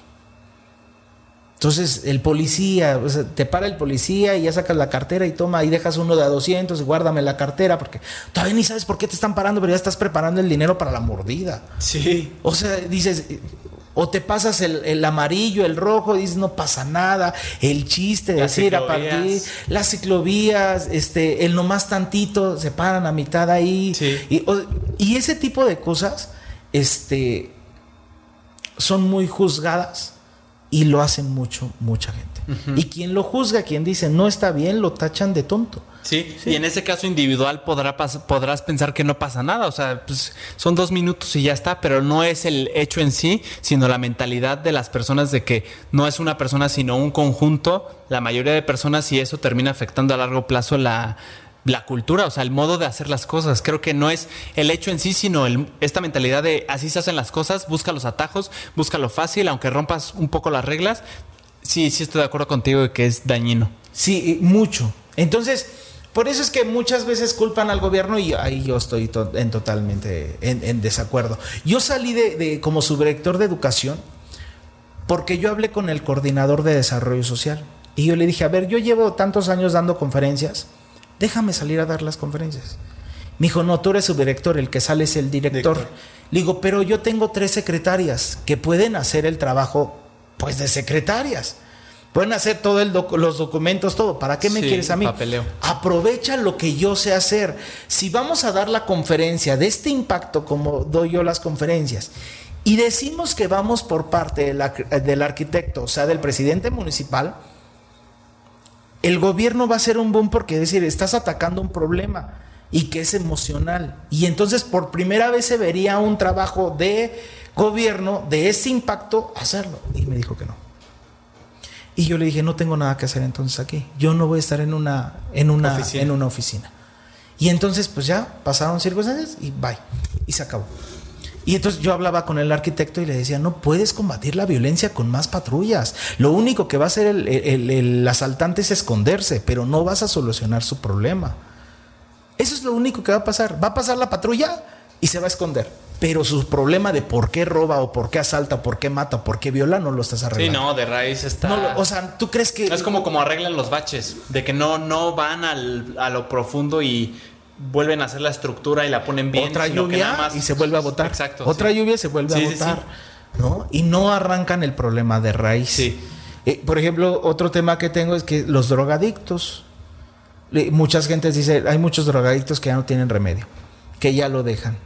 Entonces el policía, te para el policía y ya sacas la cartera y toma y dejas uno de a 200 y guárdame la cartera porque todavía ni sabes por qué te están parando, pero ya estás preparando el dinero para la mordida. Sí. O sea, dices, o te pasas el, amarillo, el rojo, dices no pasa nada, el chiste de decir a partir, las ciclovías, este, el nomás tantito, se paran a mitad ahí. Y, y ese tipo de cosas, este son muy juzgadas y lo hacen mucho, mucha gente. Y quien lo juzga, quien dice no está bien, lo tachan de tonto. Sí, y en ese caso individual podrá podrás pensar que no pasa nada, o sea, pues, son dos minutos y ya está, pero no es el hecho en sí, sino la mentalidad de las personas de que no es una persona, sino un conjunto, la mayoría de personas, y eso termina afectando a largo plazo la, la cultura, o sea, el modo de hacer las cosas. Creo que no es el hecho en sí, sino esta mentalidad de así se hacen las cosas, busca los atajos, busca lo fácil, aunque rompas un poco las reglas. Sí, sí estoy de acuerdo contigo de que es dañino. Sí, mucho. Entonces, por eso es que muchas veces culpan al gobierno y ahí yo estoy en totalmente en, desacuerdo. Yo salí de, de, como subdirector de educación porque yo hablé con el coordinador de desarrollo social y yo le dije, a ver, yo llevo tantos años dando conferencias déjame salir a dar las conferencias. Me dijo, no, tú eres su director, el que sale es el director. Le digo, pero yo tengo tres secretarias que pueden hacer el trabajo, pues, de secretarias. Pueden hacer todos los documentos, todo. ¿Para qué me quieres a mí? Papeleo. Aprovecha lo que yo sé hacer. Si vamos a dar la conferencia de este impacto, como doy yo las conferencias, y decimos que vamos por parte del arquitecto, o sea, del presidente municipal, el gobierno va a ser un boom porque es decir, estás atacando un problema y que es emocional. Y entonces por primera vez se vería un trabajo de gobierno de ese impacto hacerlo. Y me dijo que no. Y yo le dije, no tengo nada que hacer entonces aquí. Yo no voy a estar en una, en una, oficina. En una oficina. Y entonces, pues ya pasaron circunstancias y bye. Y se acabó. Y entonces yo hablaba con el arquitecto y le decía, no puedes combatir la violencia con más patrullas. Lo único que va a hacer el, asaltante es esconderse, pero no vas a solucionar su problema. Eso es lo único que va a pasar. Va a pasar la patrulla y se va a esconder. Pero su problema de por qué roba o por qué asalta, por qué mata, por qué viola, no lo estás arreglando. Sí, no, de raíz está. o sea, ¿tú crees que.? Es como como arreglan los baches, de que no, no van al, a lo profundo y vuelven a hacer la estructura y la ponen bien. Otra lluvia y se vuelve a votar. Exacto. Otra lluvia se vuelve a votar. ¿no? Y no arrancan el problema de raíz. Eh, por ejemplo, otro tema que tengo es que los drogadictos. muchas gentes dicen, hay muchos drogadictos que ya no tienen remedio, que ya lo dejan.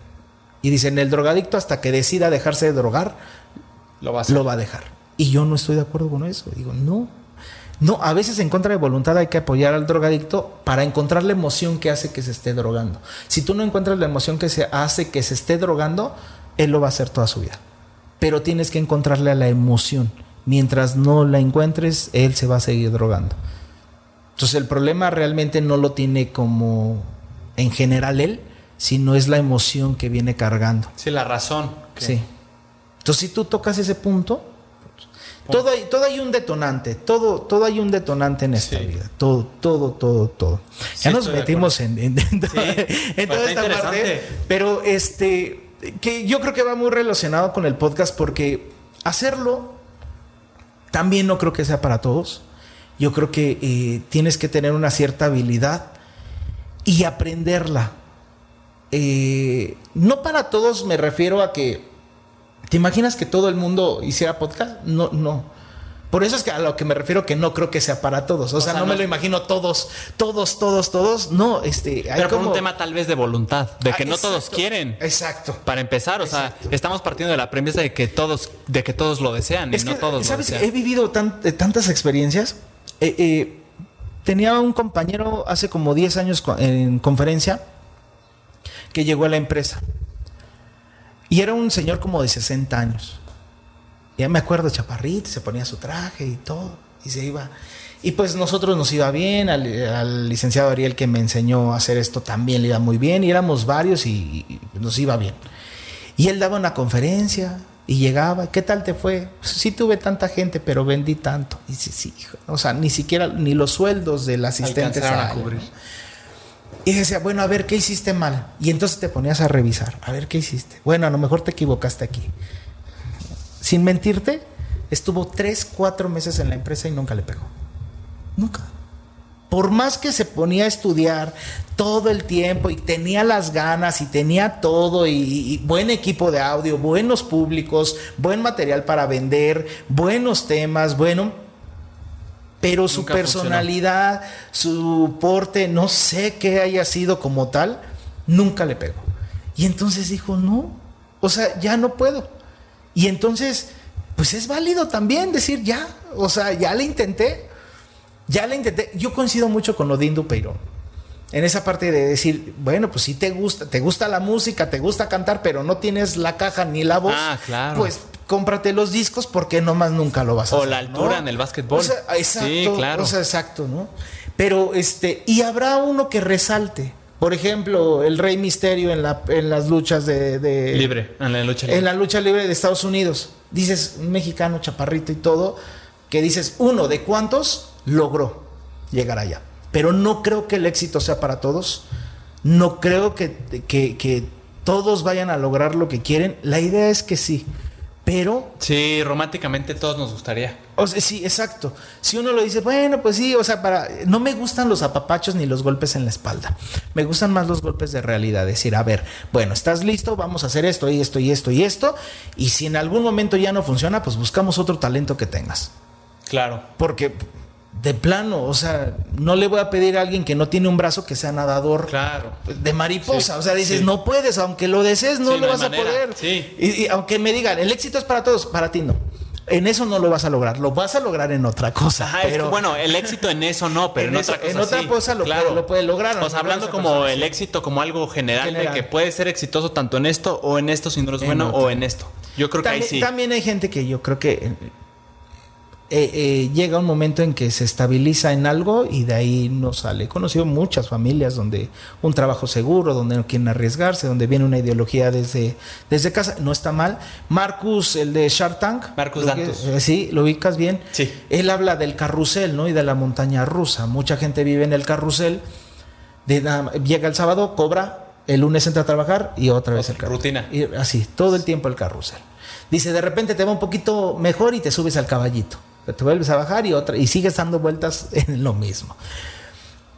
Y dicen, el drogadicto hasta que decida dejarse de drogar, lo va a dejar. Y yo no estoy de acuerdo con eso. Digo, no, no, a veces en contra de voluntad hay que apoyar al drogadicto para encontrar la emoción que hace que se esté drogando. Si tú no encuentras la emoción que se hace que se esté drogando, él lo va a hacer toda su vida. Pero tienes que encontrarle a la emoción. Mientras no la encuentres, él se va a seguir drogando. Entonces el problema realmente no lo tiene como en general él, sino es la emoción que viene cargando. Sí, la razón. Sí. Entonces si tú tocas ese punto, todo hay, todo hay un detonante, todo, todo hay un detonante en esta vida. Todo, todo, todo, todo. ya nos metimos en, en, toda esta parte. Pero este, que yo creo que va muy relacionado con el podcast porque hacerlo también no creo que sea para todos. Yo creo que eh, tienes que tener una cierta habilidad y aprenderla. Eh, no para todos me refiero a que ¿Te imaginas que todo el mundo hiciera podcast? No, no. Por eso es que a lo que me refiero que no creo que sea para todos. O, sea, no, me lo imagino todos, todos, todos, todos. No, este. Hay Pero como... un tema tal vez de voluntad, de que ah, no todos quieren. Exacto. Para empezar, o sea, estamos partiendo de la premisa de que todos, de que todos lo desean y no todos ¿sabes? lo desean. He vivido tantas experiencias. Eh, eh, tenía un compañero hace como 10 años en conferencia que llegó a la empresa. Y era un señor como de 60 años. Ya me acuerdo, chaparrito, se ponía su traje y todo, y se iba. Y pues nosotros nos iba bien, al, licenciado Ariel que me enseñó a hacer esto también le iba muy bien, y éramos varios y, nos iba bien. Y él daba una conferencia y llegaba, ¿qué tal te fue? Pues, sí tuve tanta gente, pero vendí tanto. Y sí, sí, o sea, ni siquiera, ni los sueldos del asistente a cubrir. Y decía, bueno, a ver, ¿qué hiciste mal? Y entonces te ponías a revisar, a ver, ¿qué hiciste? Bueno, a lo mejor te equivocaste aquí sin mentirte, estuvo tres, cuatro meses en la empresa y nunca le pegó. Nunca. Por más que se ponía a estudiar todo el tiempo y tenía las ganas y tenía todo y, buen equipo de audio, buenos públicos, buen material para vender, buenos temas, bueno, pero su personalidad, su porte, no sé qué haya sido como tal, nunca le pegó. Y entonces dijo, no, o sea, ya no puedo. Y entonces, pues es válido también decir ya, o sea, ya le intenté, ya le intenté. Yo coincido mucho con Odín Dupeirón. En esa parte de decir, bueno, pues si te gusta, te gusta la música, te gusta cantar, pero no tienes la caja ni la voz, ah, claro. pues cómprate los discos porque nomás nunca lo vas a o hacer. O la altura en el básquetbol. O sea, exacto, sí, claro. O sea, exacto, ¿no? Pero este, y habrá uno que resalte. Por ejemplo, el Rey Misterio en, la, en las luchas de, Libre, en la lucha libre. En la lucha libre de Estados Unidos. Dices, un mexicano chaparrito y todo, que dices, uno de cuántos logró llegar allá. Pero no creo que el éxito sea para todos. No creo que, que, que todos vayan a lograr lo que quieren. La idea es que sí. Pero. Sí, románticamente todos nos gustaría. O sea, sí, exacto. Si uno lo dice, bueno, pues sí, o sea, para. No me gustan los apapachos ni los golpes en la espalda. Me gustan más los golpes de realidad. Decir, a ver, bueno, estás listo, vamos a hacer esto y esto y esto y esto. Y si en algún momento ya no funciona, pues buscamos otro talento que tengas. Claro. Porque de plano, o sea, no le voy a pedir a alguien que no tiene un brazo que sea nadador claro. de mariposa. o sea, dices, no puedes, aunque lo desees, no lo vas a poder. Y, aunque me digan, el éxito es para todos, para ti no. En eso no lo vas a lograr, lo vas a lograr en otra cosa. pero, bueno, el éxito en eso no, pero en, otra cosa. En otra cosa lo, puede, lo puede lograr. Sea, hablando como el éxito como algo general, de que puede ser exitoso tanto en esto o en esto si no es bueno o en esto. Yo creo que ahí sí. También hay gente que yo creo que eh, eh, llega un momento en que se estabiliza en algo y de ahí no sale. He conocido muchas familias donde un trabajo seguro, donde no quieren arriesgarse, donde viene una ideología desde, desde casa, no está mal. Marcus, el de Shark Tank. Marcus. Eh, sí, lo ubicas bien. Sí. Él habla del carrusel, ¿no? Y de la montaña rusa. Mucha gente vive en el carrusel. llega el sábado, cobra, el lunes entra a trabajar y otra vez el carrusel. Rutina. Y así, todo el tiempo el carrusel. Dice, de repente te va un poquito mejor y te subes al caballito te vuelves a bajar y otra y sigues dando vueltas <laughs> en lo mismo.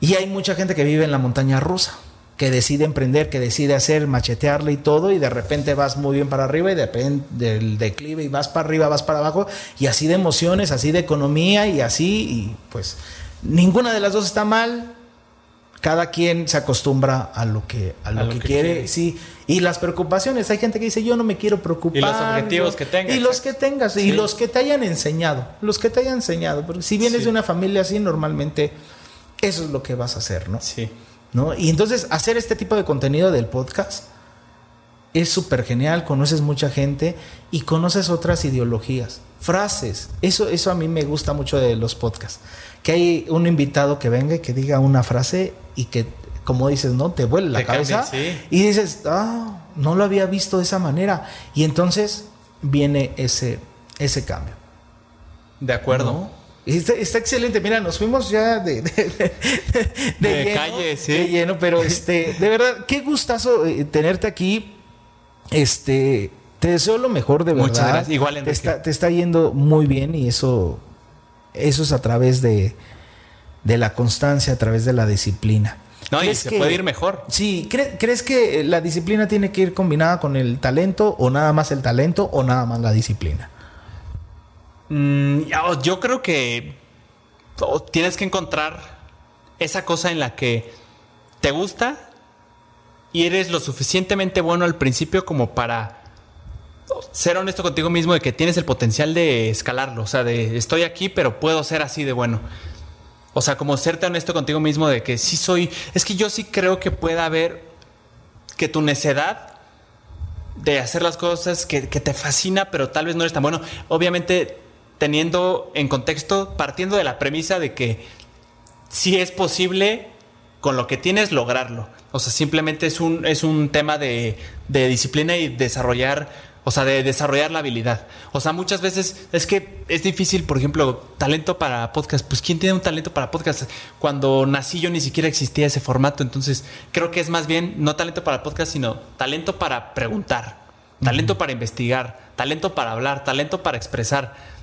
Y hay mucha gente que vive en la montaña rusa, que decide emprender, que decide hacer, machetearle y todo, y de repente vas muy bien para arriba y depende del declive y vas para arriba, vas para abajo, y así de emociones, así de economía y así, y pues ninguna de las dos está mal, cada quien se acostumbra a lo que, a lo, que, quiere, sí. Y las preocupaciones, hay gente que dice, yo no me quiero preocupar. Y los objetivos que tengas. Y los que tengas, y los que te hayan enseñado, los que te hayan enseñado. Porque si vienes de una familia así, normalmente eso es lo que vas a hacer, ¿no? Sí. ¿No? Y entonces hacer este tipo de contenido del podcast es súper genial, conoces mucha gente y conoces otras ideologías, frases. Eso, eso a mí me gusta mucho de los podcasts que hay un invitado que venga y que diga una frase y que, como dices, ¿no? Te vuelve la cabeza y dices, ah, no lo había visto de esa manera. Y entonces viene ese, ese cambio. De acuerdo. Está, excelente. Mira, nos fuimos ya de, de, calle, sí. De lleno, pero este, de verdad, qué gustazo eh, tenerte aquí. Este, te deseo lo mejor, de verdad. Muchas gracias. Igual, te está, te está yendo muy bien y eso eso es a través de, de la constancia, a través de la disciplina. No, y se puede ir mejor. Sí, ¿crees que la disciplina tiene que ir combinada con el talento o nada más el talento o nada más la disciplina? Mm, yo creo que tienes que encontrar esa cosa en la que te gusta y eres lo suficientemente bueno al principio como para ser honesto contigo mismo de que tienes el potencial de escalarlo, o sea, de estoy aquí, pero puedo ser así de bueno. O sea, como serte honesto contigo mismo de que sí soy, es que yo sí creo que pueda haber que tu necedad de hacer las cosas que, que te fascina, pero tal vez no eres tan bueno. Obviamente teniendo en contexto, partiendo de la premisa de que sí es posible con lo que tienes lograrlo. O sea, simplemente es un, es un tema de, de disciplina y desarrollar, o sea, de desarrollar la habilidad. O sea, muchas veces es que es difícil, por ejemplo, talento para podcast. Pues, ¿quién tiene un talento para podcast? Cuando nací yo ni siquiera existía ese formato. Entonces, creo que es más bien no talento para podcast, sino talento para preguntar, talento para investigar, talento para hablar, talento para expresar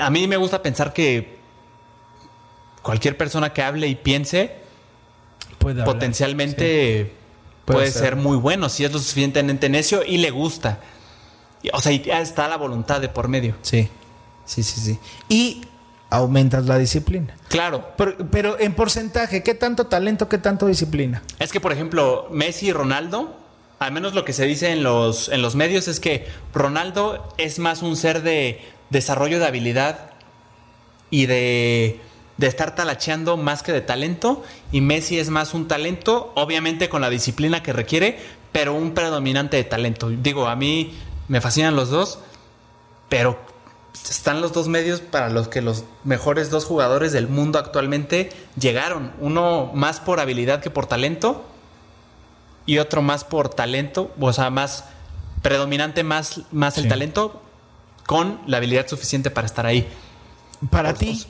a mí me gusta pensar que cualquier persona que hable y piense puede potencialmente puede, ser. muy bueno si es lo suficientemente necio y le gusta. O sea, y está la voluntad de por medio. Sí, sí, sí, sí. Y aumentas la disciplina. Claro. Pero, pero, en porcentaje, ¿qué tanto talento, qué tanto disciplina? Es que, por ejemplo, Messi y Ronaldo, al menos lo que se dice en los, en los medios es que Ronaldo es más un ser de desarrollo de habilidad y de, de estar talacheando más que de talento. Y Messi es más un talento, obviamente con la disciplina que requiere, pero un predominante de talento. Digo, a mí me fascinan los dos, pero están los dos medios para los que los mejores dos jugadores del mundo actualmente llegaron. Uno más por habilidad que por talento y otro más por talento, o sea, más predominante más, más el talento, con la habilidad suficiente para estar ahí. Para ti,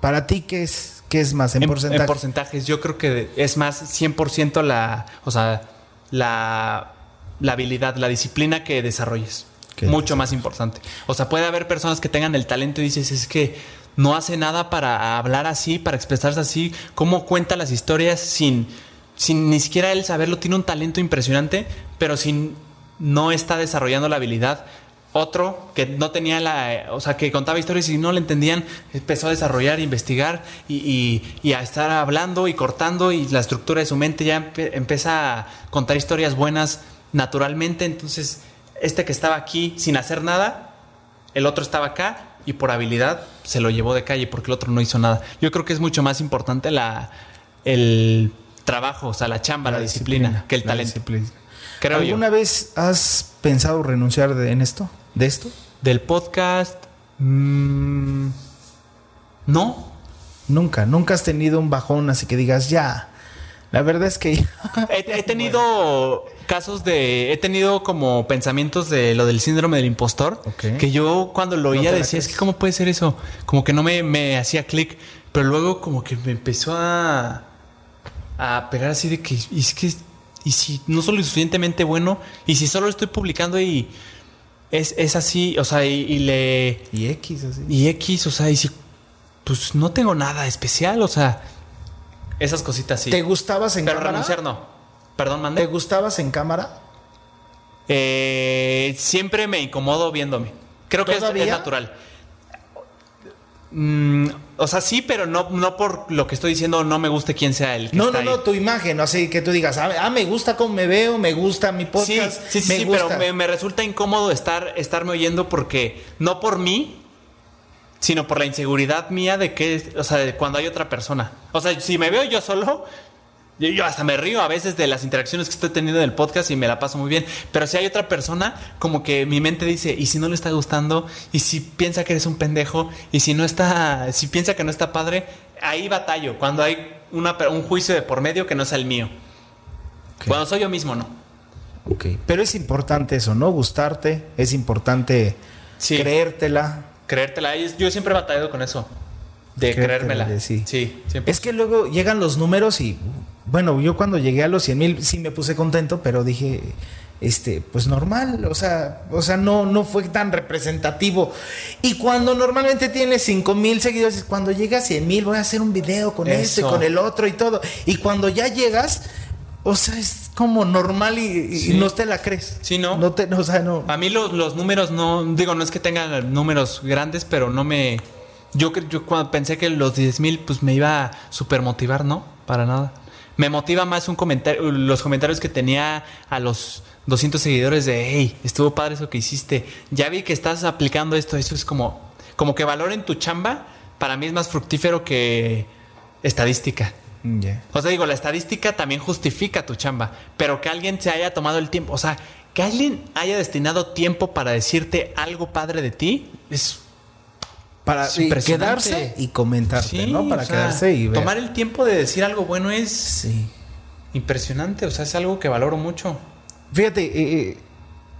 para ti, ¿qué es, qué es más en, porcentajes? En porcentajes, yo creo que es más 100% la, o sea, la, la habilidad, la disciplina que desarrolles. Mucho más importante. O sea, puede haber personas que tengan el talento y dices, es que no hace nada para hablar así, para expresarse así, cómo cuenta las historias sin, sin ni siquiera él saberlo, tiene un talento impresionante, pero sin no está desarrollando la habilidad otro que no tenía la, o sea, que contaba historias y no le entendían, empezó a desarrollar, investigar y, a estar hablando y cortando y la estructura de su mente ya empieza a contar historias buenas naturalmente. Entonces, este que estaba aquí sin hacer nada, el otro estaba acá y por habilidad se lo llevó de calle porque el otro no hizo nada. Yo creo que es mucho más importante la, el trabajo, o sea, la chamba, la, disciplina, que el talento. ¿Alguna vez has pensado renunciar en esto? ¿De esto? Del podcast. Mm, no. Nunca, nunca has tenido un bajón así que digas, ya. La verdad es que... <laughs> he, tenido casos de... He tenido como pensamientos de lo del síndrome del impostor. Que yo cuando lo oía decía, es que ¿cómo puede ser eso? Como que no me, me hacía clic. Pero luego como que me empezó a... A pegar así de que... es que y si no soy lo suficientemente bueno, y si solo estoy publicando y es, es así, o sea, y, le... Y X, así. Y X, o sea, y si... Pues no tengo nada especial, o sea, esas cositas sí. ¿Te gustabas en cámara? Pero renunciar no. Perdón, mande. ¿Te gustabas en cámara? Eh, siempre me incomodo viéndome. Creo que es, es, natural. Mm, o sea, sí, pero no, no por lo que estoy diciendo, no me guste quién sea el que No, no, no, tu imagen, así que tú digas, ah, ah, me gusta cómo me veo, me gusta mi podcast. Sí, sí, sí, pero me, resulta incómodo estar, estarme oyendo porque, no por mí, sino por la inseguridad mía de que, o sea, de cuando hay otra persona. O sea, si me veo yo solo, yo, hasta me río a veces de las interacciones que estoy teniendo en el podcast y me la paso muy bien. Pero si hay otra persona, como que mi mente dice, ¿y si no le está gustando? ¿Y si piensa que eres un pendejo? ¿Y si no está, si piensa que no está padre? Ahí batallo, cuando hay una, un juicio de por medio que no es el mío. Cuando soy yo mismo, no. Ok. Pero es importante eso, ¿no? Gustarte, es importante creértela. Creértela. Yo siempre he batallado con eso. De creérmela. sí. sí Es que luego llegan los números y bueno, yo cuando llegué a los 100 mil sí me puse contento, pero dije, este, pues normal, o sea, o sea, no, no fue tan representativo. Y cuando normalmente tienes 5 mil seguidores, cuando llegas a 100 mil, voy a hacer un video con este, con el otro y todo. Y cuando ya llegas, o sea, es como normal y, no te la crees. Sí, no. no, te, o sea, no. A mí los, los, números no, digo, no es que tengan números grandes, pero no me... Yo, yo cuando pensé que los 10 mil, pues me iba a super motivar, ¿no? Para nada. Me motiva más un comentario, los comentarios que tenía a los 200 seguidores de, hey, estuvo padre eso que hiciste. Ya vi que estás aplicando esto. Eso es como, como que valoren tu chamba. Para mí es más fructífero que estadística. O sea, digo, la estadística también justifica tu chamba, pero que alguien se haya tomado el tiempo, o sea, que alguien haya destinado tiempo para decirte algo padre de ti, es para quedarse y comentarte, ¿no? Para quedarse y ver. Tomar el tiempo de decir algo bueno es impresionante, o sea, es algo que valoro mucho. Fíjate, eh, eh,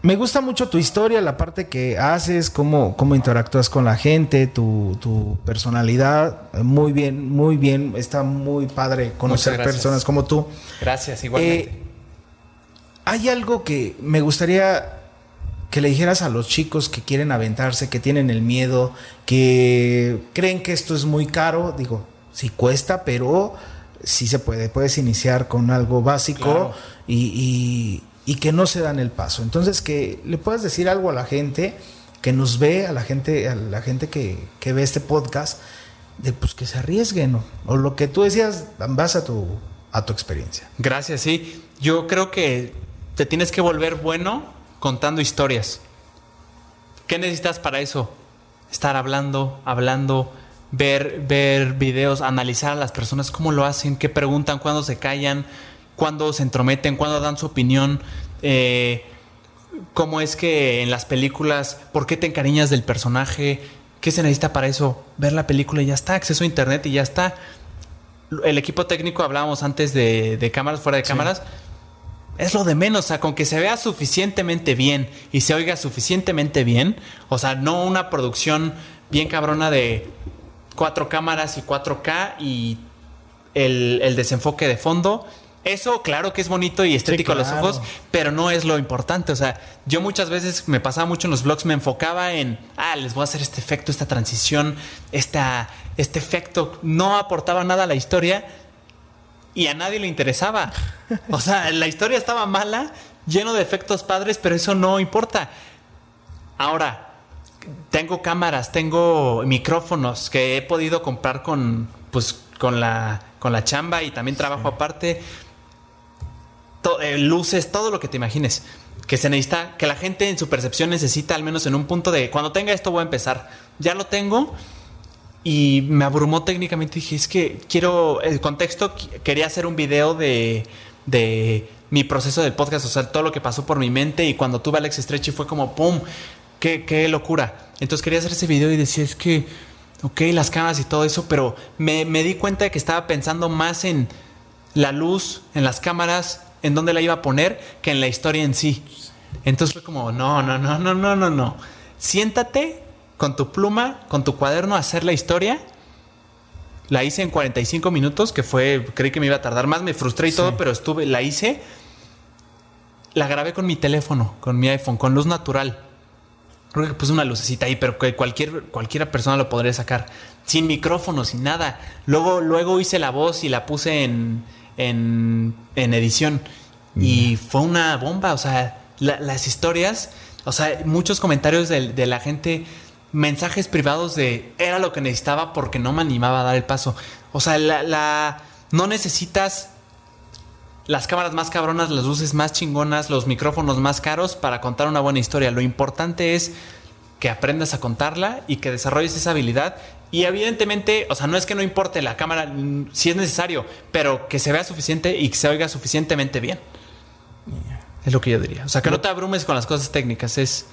me gusta mucho tu historia, la parte que haces, cómo, cómo interactúas con la gente, tu, personalidad. Muy bien, muy bien. Está muy padre conocer personas como tú. Gracias, igualmente. Eh, hay algo que me gustaría que le dijeras a los chicos que quieren aventarse, que tienen el miedo, que creen que esto es muy caro. Digo, sí cuesta, pero sí se puede. Puedes iniciar con algo básico y y que no se dan el paso. Entonces, que le puedas decir algo a la gente que nos ve, a la gente, a la gente que, ve este podcast, de pues que se arriesguen, o lo que tú decías, vas a tu, a tu experiencia. Gracias, sí. Yo creo que te tienes que volver bueno contando historias. ¿Qué necesitas para eso? Estar hablando, hablando, ver, ver videos, analizar a las personas, cómo lo hacen, qué preguntan, cuándo se callan, cuándo se entrometen, cuándo dan su opinión, eh, cómo es que en las películas, por qué te encariñas del personaje, qué se necesita para eso, ver la película y ya está, acceso a internet y ya está. El equipo técnico, hablábamos antes de, cámaras, fuera de cámaras, es lo de menos, o sea, con que se vea suficientemente bien y se oiga suficientemente bien, o sea, no una producción bien cabrona de cuatro cámaras y 4K y el, el desenfoque de fondo eso, claro que es bonito y estético a los ojos, pero no es lo importante. O sea, yo muchas veces me pasaba mucho en los blogs, me enfocaba en, ah, les voy a hacer este efecto, esta transición, esta, este efecto. No aportaba nada a la historia y a nadie le interesaba. O sea, la historia estaba mala, lleno de efectos padres, pero eso no importa. Ahora, tengo cámaras, tengo micrófonos que he podido comprar con, pues, con la, con la chamba y también trabajo aparte eh, luces, todo lo que te imagines. Que se necesita, que la gente en su percepción necesita, al menos en un punto de cuando tenga esto voy a empezar. Ya lo tengo y me abrumó técnicamente. Dije, es que quiero, el contexto, quería hacer un video de, de mi proceso del podcast, o sea, todo lo que pasó por mi mente y cuando tuve a Alex Stretchy fue como, ¡pum! Qué, ¡Qué locura! Entonces quería hacer ese video y decía, es que, ok, las cámaras y todo eso, pero me, me di cuenta de que estaba pensando más en la luz, en las cámaras, en dónde la iba a poner que en la historia en sí. Entonces fue como, no, no, no, no, no, no, no. Siéntate con tu pluma, con tu cuaderno hacer la historia. La hice en 45 minutos, que fue, creí que me iba a tardar más, me frustré y todo, pero estuve, la hice. La grabé con mi teléfono, con mi iPhone, con luz natural. Creo que puse una lucecita ahí, pero que cualquier, cualquiera persona lo podría sacar. Sin micrófono, sin nada. Luego, luego hice la voz y la puse en, en, edición. Y fue una bomba, o sea, las historias, o sea, muchos comentarios de, la gente, mensajes privados de era lo que necesitaba porque no me animaba a dar el paso. O sea, la, no necesitas las cámaras más cabronas, las luces más chingonas, los micrófonos más caros para contar una buena historia. Lo importante es que aprendas a contarla y que desarrolles esa habilidad y evidentemente, o sea, no es que no importe la cámara, mm, si es necesario, pero que se vea suficiente y que se oiga suficientemente bien. Es lo que yo diría. O sea, que no te abrumes con las cosas técnicas, es...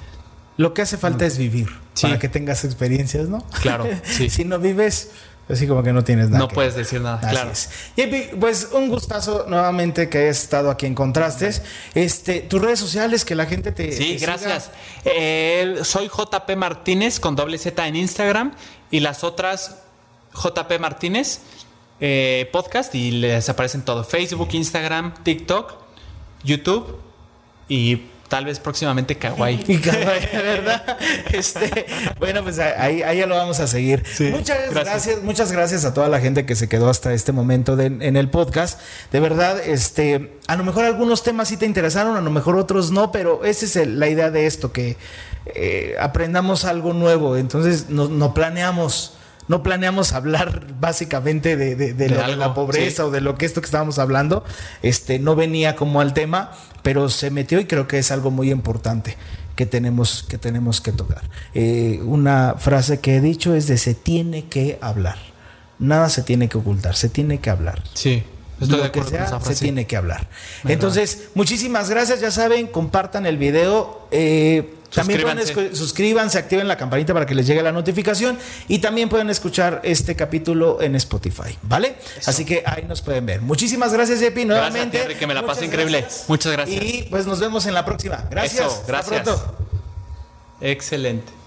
Lo que hace falta es vivir para que tengas experiencias, ¿no? Claro, <laughs> sí. si no vives, Así como que no tienes nada. No puedes decir nada, claro. Y pues un gustazo nuevamente que hayas estado aquí en Contrastes. Este, tus redes sociales, que la gente te. Sí, gracias. Eh, soy JP Martínez con doble Z en Instagram y las otras JP Martínez eh, podcast y les aparecen todo: Facebook, Instagram, TikTok, YouTube y tal vez próximamente kawaii. <laughs> Y kawaii, ¿verdad? Este, bueno, pues ahí, ahí ya lo vamos a seguir. muchas gracias. muchas gracias a toda la gente que se quedó hasta este momento en el podcast. De verdad, este, a lo mejor algunos temas sí te interesaron, a lo mejor otros no, pero esa es la idea de esto, que eh, aprendamos algo nuevo. Entonces, no planeamos no planeamos hablar básicamente de, la pobreza o de lo que esto que estábamos hablando. Este no venía como al tema, pero se metió y creo que es algo muy importante que tenemos que, tenemos que tocar. Eh, una frase que he dicho es de se tiene que hablar. Nada se tiene que ocultar, se tiene que hablar. Sí. Estoy lo que sea, se tiene que hablar. Entonces, muchísimas gracias. Ya saben, compartan el video. Eh, también pueden suscríbanse, activen la campanita para que les llegue la notificación y también pueden escuchar este capítulo en Spotify, ¿vale? Así que ahí nos pueden ver. Muchísimas gracias, Epi, nuevamente. Gracias, que me la pasé increíble. Muchas gracias. Y pues nos vemos en la próxima. Gracias. gracias. Hasta pronto. Excelente.